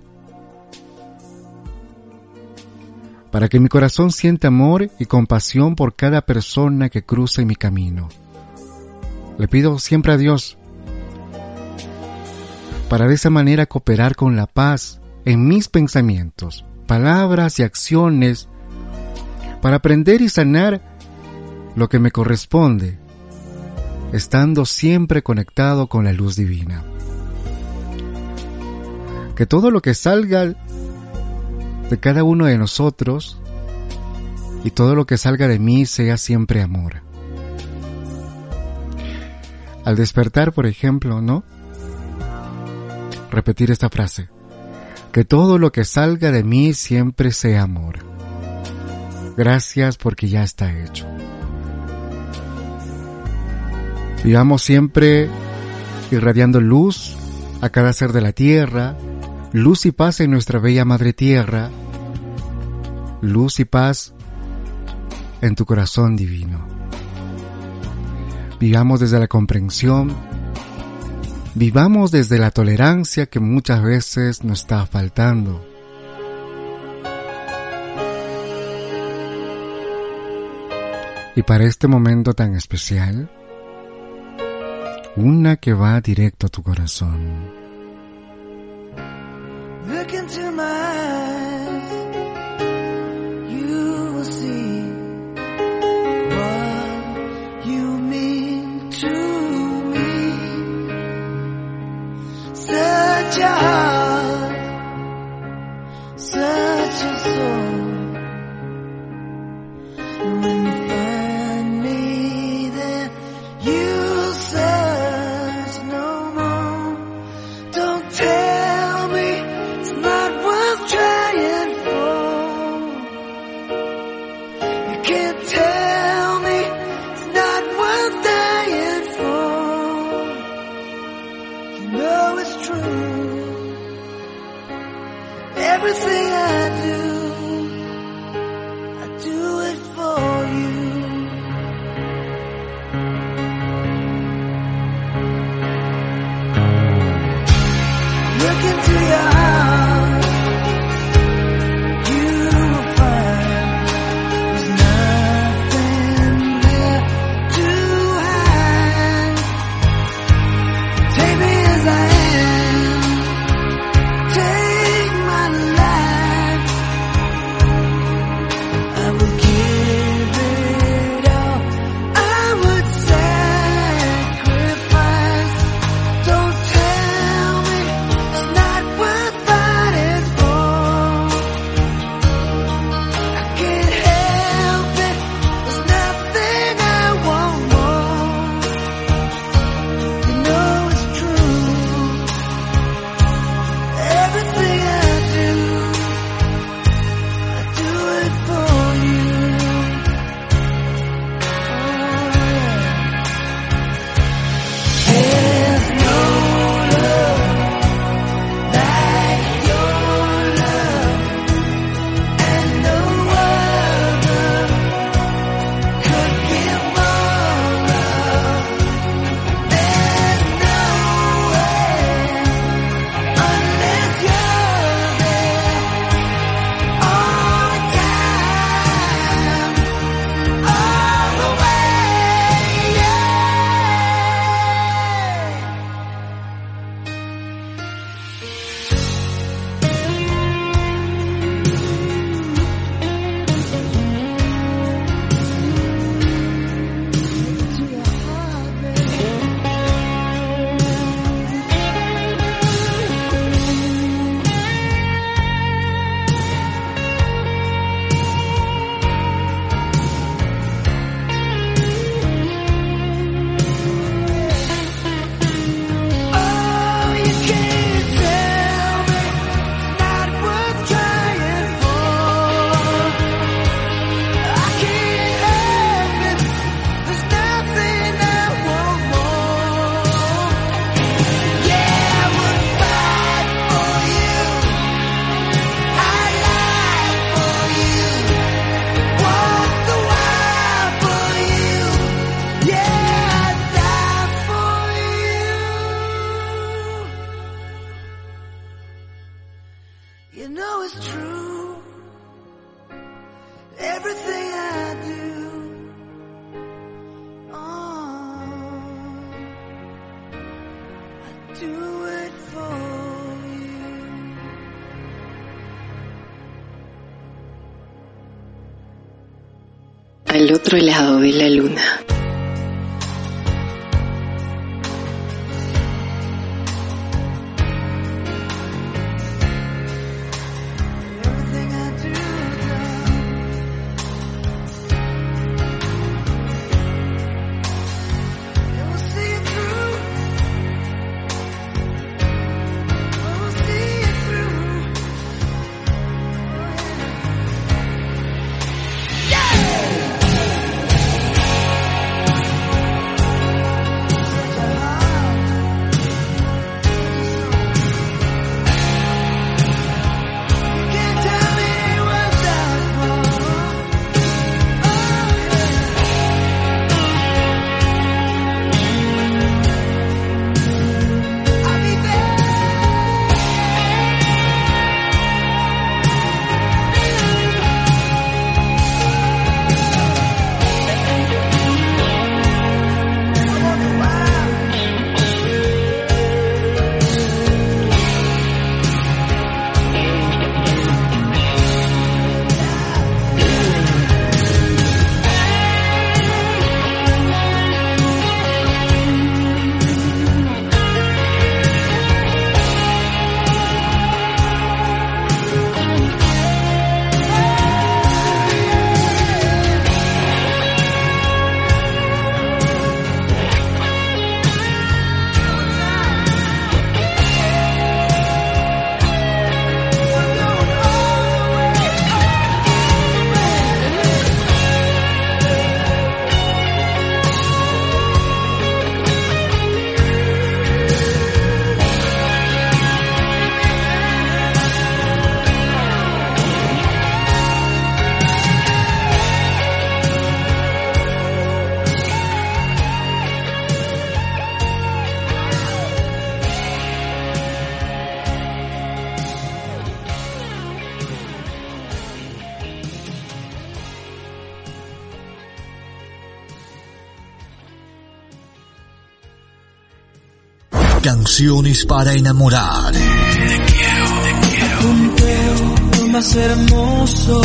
Para que mi corazón sienta amor y compasión por cada persona que cruza mi camino. Le pido siempre a Dios para de esa manera cooperar con la paz en mis pensamientos, palabras y acciones, para aprender y sanar lo que me corresponde, estando siempre conectado con la luz divina. Que todo lo que salga de cada uno de nosotros y todo lo que salga de mí sea siempre amor. Al despertar, por ejemplo, ¿no? Repetir esta frase. Que todo lo que salga de mí siempre sea amor. Gracias porque ya está hecho. Vivamos siempre irradiando luz a cada ser de la tierra, luz y paz en nuestra bella madre tierra, luz y paz en tu corazón divino. Vivamos desde la comprensión, vivamos desde la tolerancia que muchas veces nos está faltando. Y para este momento tan especial, una que va directo a tu corazón. Look into my eyes, you Such a Everything otro lado de la luna. Canciones para enamorar. Punteo más hermoso.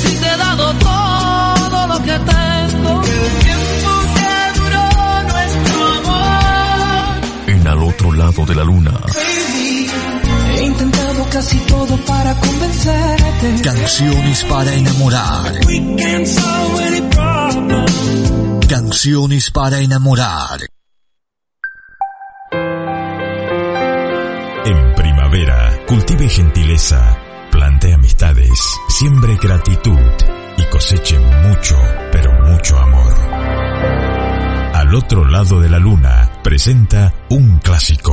Si te he dado todo lo que tengo, el tiempo que duró nuestro amor. En al otro lado de la luna. Baby, he intentado casi todo para convencerte. Canciones para enamorar. We can solve any problem. Canciones para enamorar. En primavera, cultive gentileza, plante amistades, siembre gratitud y coseche mucho, pero mucho amor. Al otro lado de la luna, presenta un clásico.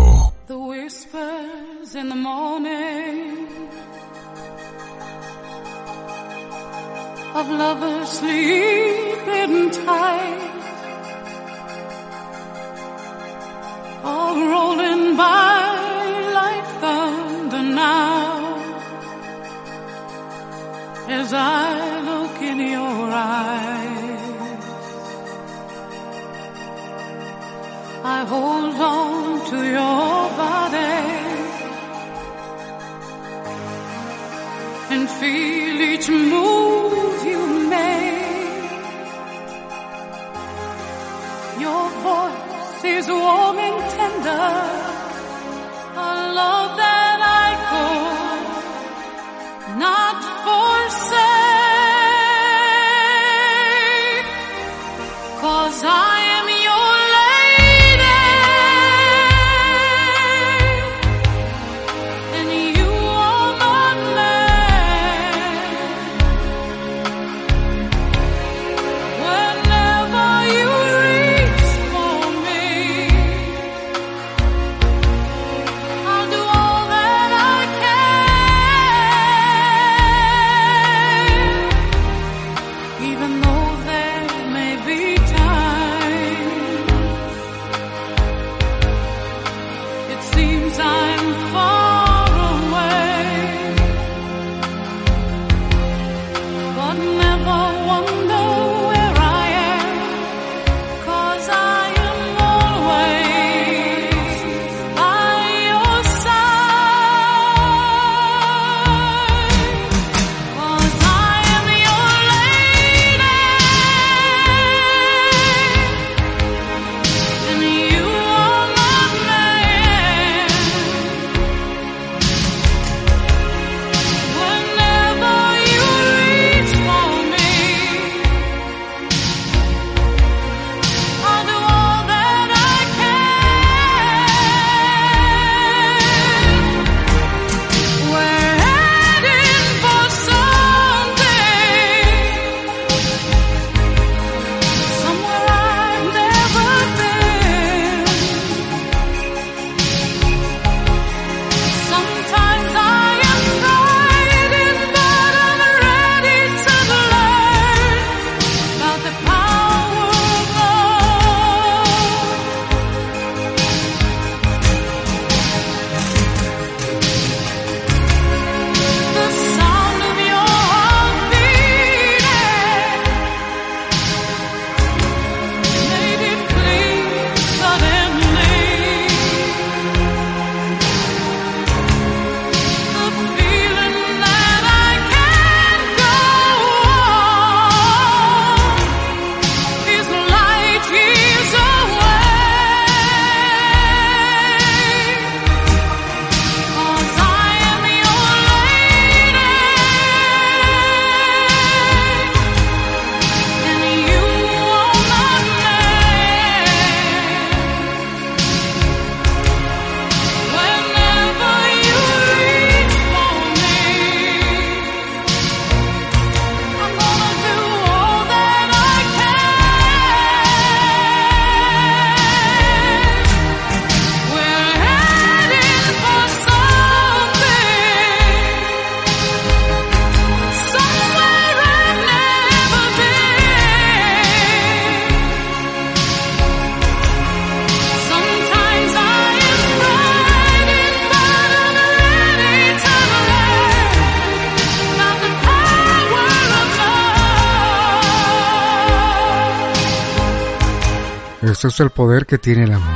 Ese es el poder que tiene el amor.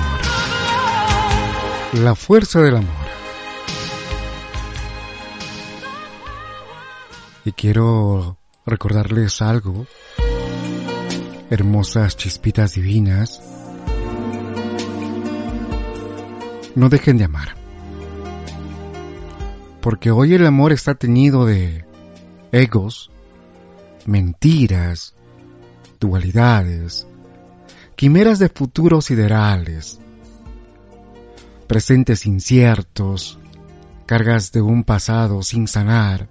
La fuerza del amor. Y quiero recordarles algo. Hermosas chispitas divinas. No dejen de amar. Porque hoy el amor está teñido de egos, mentiras, dualidades, quimeras de futuros siderales, presentes inciertos, cargas de un pasado sin sanar.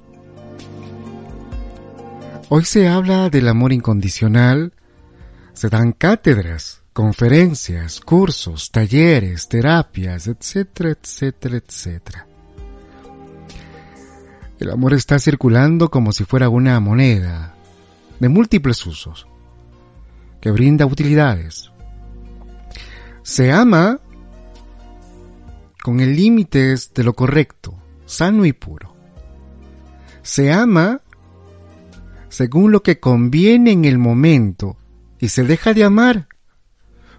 Hoy se habla del amor incondicional, se dan cátedras, conferencias, cursos, talleres, terapias, etcétera, etcétera, etcétera. El amor está circulando como si fuera una moneda de múltiples usos, que brinda utilidades. Se ama con el límites de lo correcto, sano y puro. Se ama según lo que conviene en el momento y se deja de amar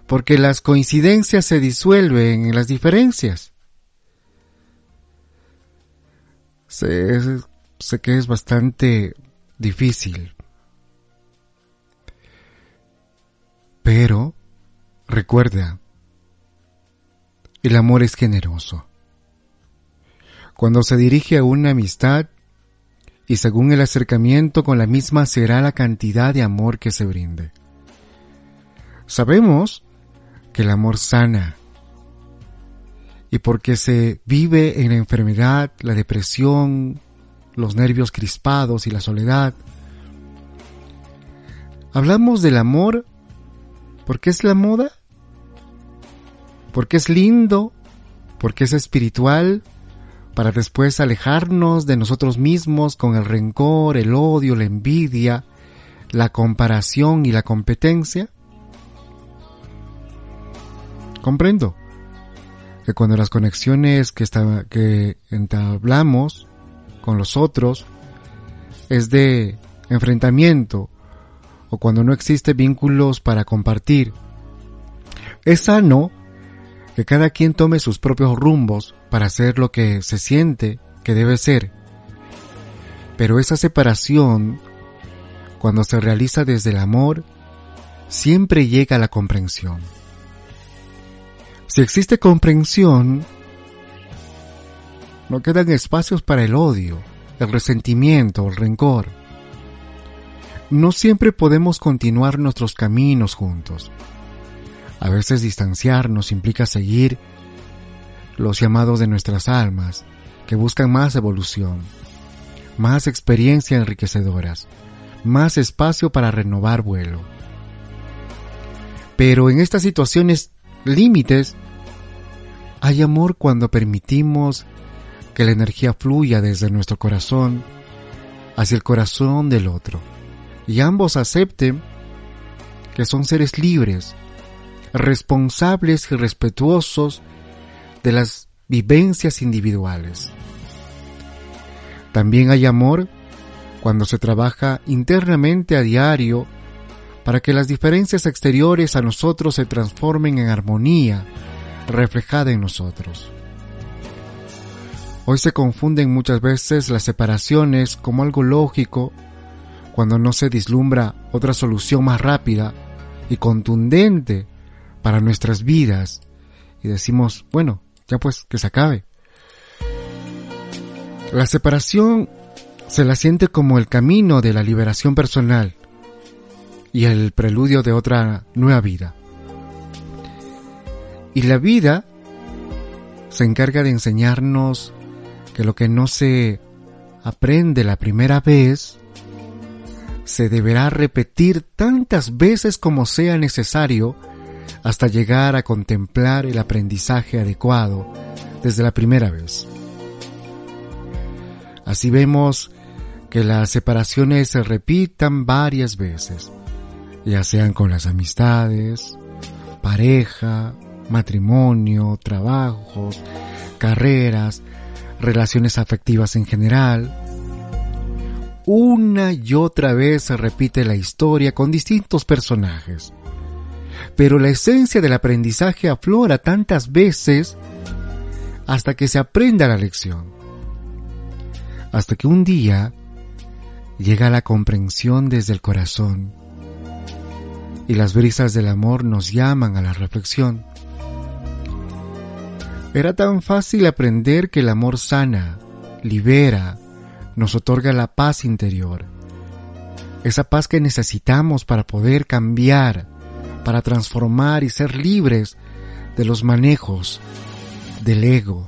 porque las coincidencias se disuelven en las diferencias. Sé, sé que es bastante difícil. Pero, recuerda, el amor es generoso. Cuando se dirige a una amistad, y según el acercamiento con la misma será la cantidad de amor que se brinde. Sabemos que el amor sana, y porque se vive en la enfermedad, la depresión, los nervios crispados y la soledad. Hablamos del amor porque es la moda, porque es lindo, porque es espiritual, para después alejarnos de nosotros mismos con el rencor, el odio, la envidia, la comparación y la competencia. Comprendo que cuando las conexiones que, que entablamos con los otros es de enfrentamiento o cuando no existe vínculos para compartir, es sano que cada quien tome sus propios rumbos para hacer lo que se siente que debe ser. Pero esa separación, cuando se realiza desde el amor, siempre llega a la comprensión. Si existe comprensión, no quedan espacios para el odio, el resentimiento, el rencor. No siempre podemos continuar nuestros caminos juntos. A veces distanciarnos implica seguir los llamados de nuestras almas, que buscan más evolución, más experiencia enriquecedoras, más espacio para renovar vuelo. Pero en estas situaciones límites, hay amor cuando permitimos que la energía fluya desde nuestro corazón hacia el corazón del otro y ambos acepten que son seres libres, responsables y respetuosos de las vivencias individuales. También hay amor cuando se trabaja internamente a diario para que las diferencias exteriores a nosotros se transformen en armonía reflejada en nosotros. Hoy se confunden muchas veces las separaciones como algo lógico cuando no se vislumbra otra solución más rápida y contundente para nuestras vidas y decimos, bueno, ya pues que se acabe. La separación se la siente como el camino de la liberación personal y el preludio de otra nueva vida. Y la vida se encarga de enseñarnos que lo que no se aprende la primera vez se deberá repetir tantas veces como sea necesario hasta llegar a contemplar el aprendizaje adecuado desde la primera vez. Así vemos que las separaciones se repitan varias veces ya sean con las amistades, pareja, matrimonio, trabajos, carreras, relaciones afectivas en general. Una y otra vez se repite la historia con distintos personajes, Pero la esencia del aprendizaje aflora tantas veces hasta que se aprenda la lección. Hasta que un día llega la comprensión desde el corazón y las brisas del amor nos llaman a la reflexión. Era tan fácil aprender que el amor sana, libera, nos otorga la paz interior. Esa paz que necesitamos para poder cambiar, para transformar y ser libres de los manejos del ego.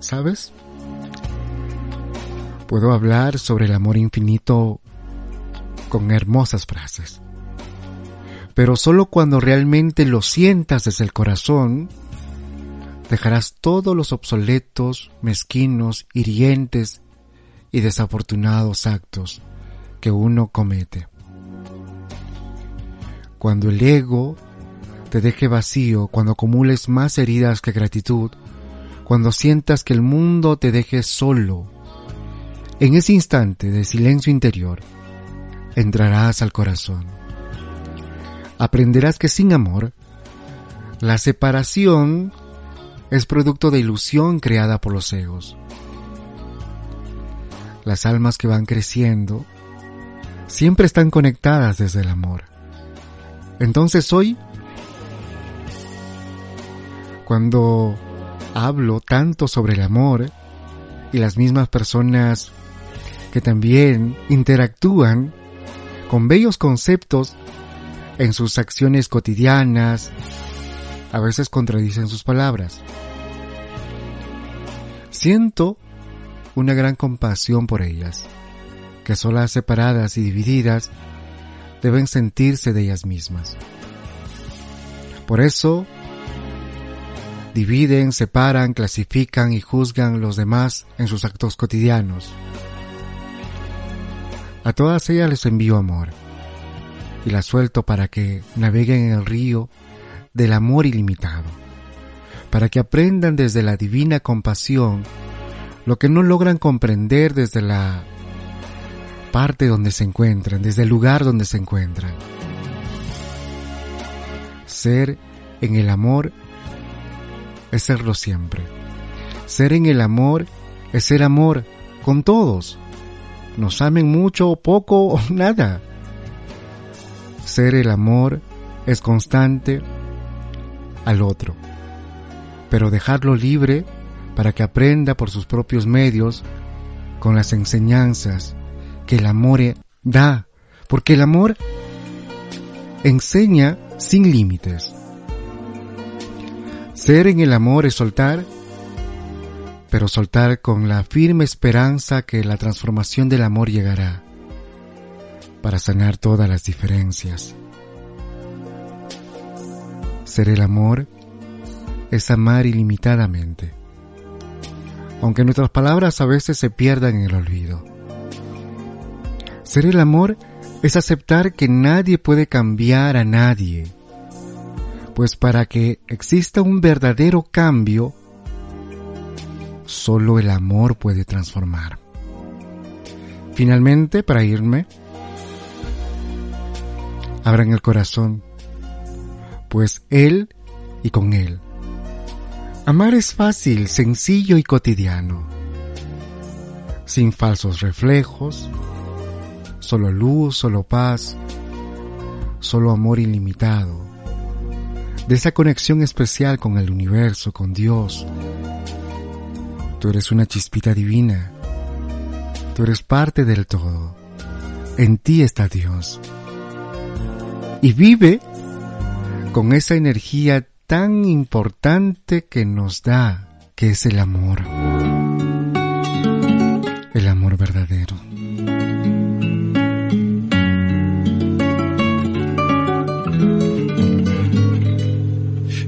¿Sabes? Puedo hablar sobre el amor infinito con hermosas frases. Pero solo cuando realmente lo sientas desde el corazón, dejarás todos los obsoletos, mezquinos, hirientes y desafortunados actos que uno comete. Cuando el ego te deje vacío, cuando acumules más heridas que gratitud, cuando sientas que el mundo te deje solo, en ese instante de silencio interior, entrarás al corazón. Aprenderás que sin amor, la separación es producto de ilusión creada por los egos. Las almas que van creciendo siempre están conectadas desde el amor. Entonces hoy, cuando hablo tanto sobre el amor y las mismas personas que también interactúan con bellos conceptos en sus acciones cotidianas, a veces contradicen sus palabras. Siento una gran compasión por ellas, que solas separadas y divididas deben sentirse de ellas mismas. Por eso, dividen, separan, clasifican y juzgan los demás en sus actos cotidianos. A todas ellas les envío amor y las suelto para que naveguen en el río del amor ilimitado, para que aprendan desde la divina compasión lo que no logran comprender desde la parte donde se encuentran, desde el lugar donde se encuentran. Ser en el amor es serlo siempre. Ser en el amor es ser amor con todos. Nos amen mucho poco o nada. Ser el amor es constante al otro, pero dejarlo libre para que aprenda por sus propios medios con las enseñanzas que el amor da, porque el amor enseña sin límites. Ser en el amor es soltar, pero soltar con la firme esperanza que la transformación del amor llegará para sanar todas las diferencias. Ser el amor es amar ilimitadamente, aunque nuestras palabras a veces se pierdan en el olvido. Ser el amor es aceptar que nadie puede cambiar a nadie, pues para que exista un verdadero cambio, solo el amor puede transformar. Finalmente, para irme, abran el corazón, pues Él y con Él. Amar es fácil, sencillo y cotidiano, sin falsos reflejos, solo luz, solo paz, solo amor ilimitado, de esa conexión especial con el universo, con Dios. Tú eres una chispita divina, tú eres parte del todo, en ti está Dios. Y vive con esa energía tan importante que nos da, que es el amor. El amor verdadero.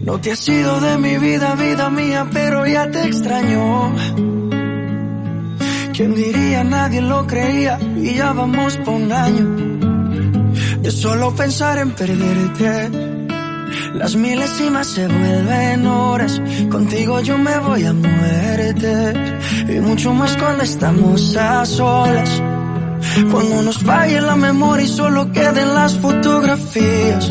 No te has ido de mi vida, vida mía, pero ya te extraño. ¿Quién diría? Nadie lo creía y ya vamos por un año de solo pensar en perderte. Las milésimas se vuelven horas, contigo yo me voy a muerte. Y mucho más cuando estamos a solas. Cuando nos falle la memoria y solo queden las fotografías.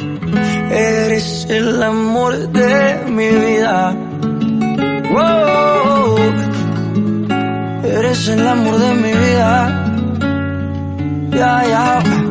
eres el amor de mi vida. Oh, eres el amor de mi vida. Ya, ya. Dice,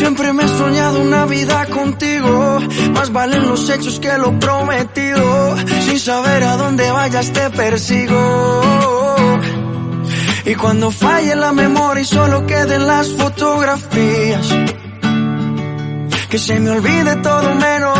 Siempre me he soñado una vida contigo. Más valen los hechos que lo prometido. Sin saber a dónde vayas te persigo. Y cuando falle la memoria y solo queden las fotografías. Que se me olvide todo menos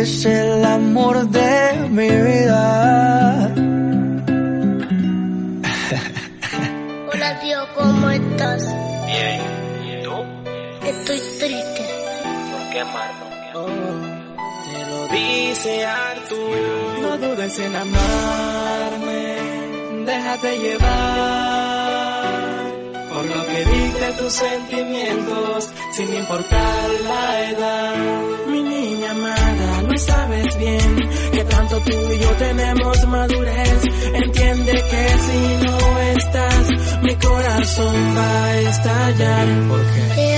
eres el amor de mi vida. Hola tío, ¿cómo estás? Bien, ¿y tú? Estoy triste. ¿Por qué, Marlon? Te lo dice Artur. No dudes en amarme. Déjate llevar que dicte tus sentimientos, sin importar la edad. Mi niña amada, no sabes bien que tanto tú y yo tenemos madurez. Entiende que si no estás, mi corazón va a estallar. Porque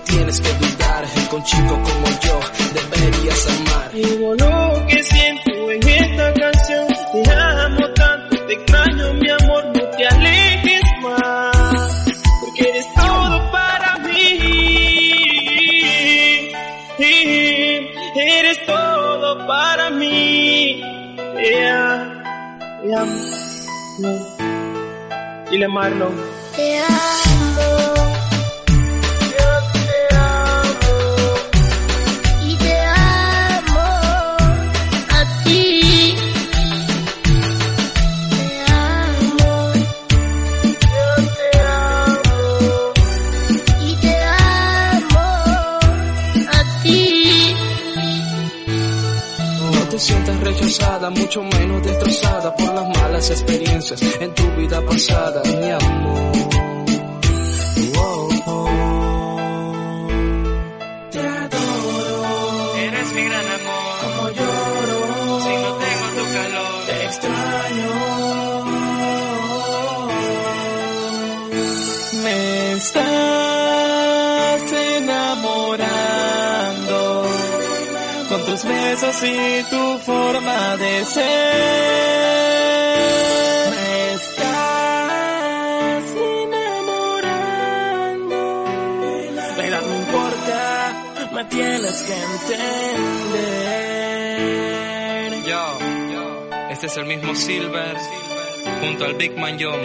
tienes que dudar. Con chico como yo, deberías amar. Digo lo que siento en esta canción. Te amo tanto, te extraño, mi amor, no te alejes más. Porque eres todo para mí. Eres todo para mí. Te amo, te amo. Dile Marlon. Te amo. Sientas rechazada, mucho menos destrozada por las malas experiencias en tu vida pasada, mi amor. Oh, oh. Te adoro. Eres mi gran amor. Como lloro. Si no tengo tu calor. Te extraño. Besos y tu forma de ser. Me estás enamorando. Pero no importa, me tienes que entender. Yo, este es el mismo Silver junto al Big Man Young,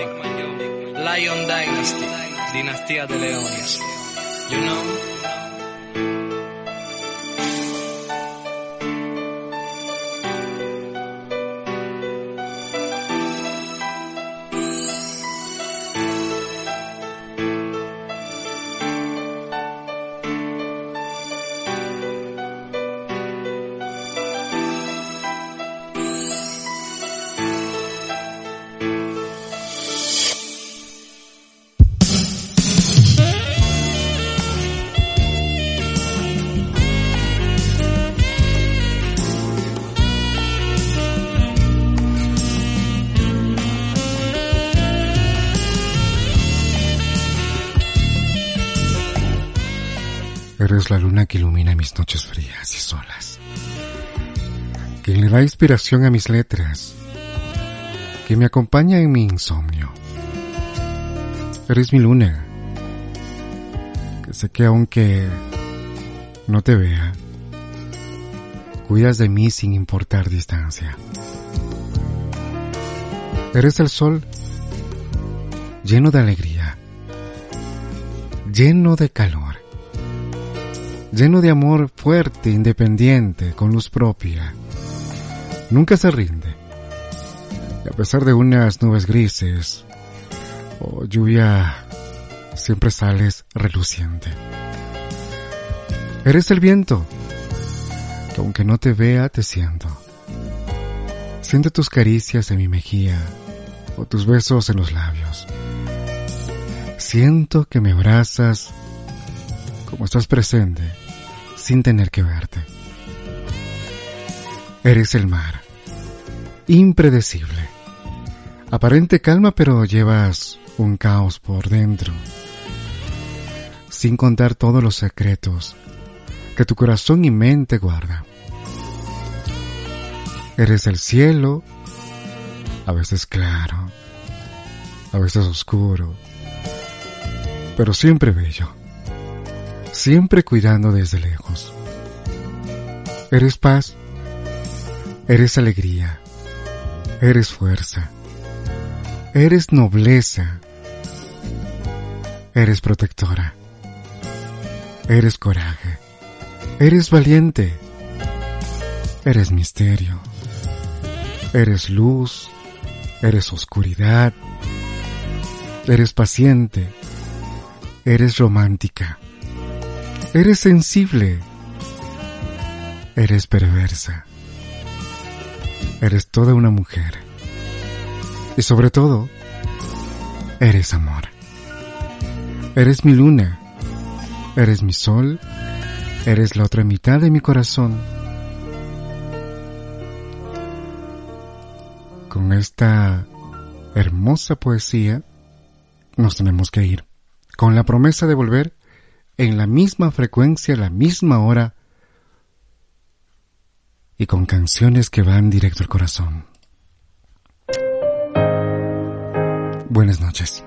Lion Dynasty, dinastía de leones. You know. Eres la luna que ilumina mis noches frías y solas. Que le da inspiración a mis letras. Que me acompaña en mi insomnio. Eres mi luna. Que sé que aunque no te vea, cuidas de mí sin importar distancia. Eres el sol lleno de alegría, lleno de calor lleno de amor fuerte, independiente, con luz propia. Nunca se rinde. Y a pesar de unas nubes grises o lluvia, siempre sales reluciente. Eres el viento, que aunque no te vea, te siento. Siente tus caricias en mi mejilla o tus besos en los labios. Siento que me abrazas como estás presente sin tener que verte. Eres el mar, impredecible, aparente calma pero llevas un caos por dentro, sin contar todos los secretos que tu corazón y mente guarda. Eres el cielo, a veces claro, a veces oscuro, pero siempre bello siempre cuidando desde lejos. Eres paz, eres alegría, eres fuerza, eres nobleza, eres protectora, eres coraje, eres valiente, eres misterio, eres luz, eres oscuridad, eres paciente, eres romántica. Eres sensible. Eres perversa. Eres toda una mujer. Y sobre todo, eres amor. Eres mi luna. Eres mi sol. Eres la otra mitad de mi corazón. Con esta hermosa poesía nos tenemos que ir, con la promesa de volver en la misma frecuencia, la misma hora y con canciones que van directo al corazón. Buenas noches.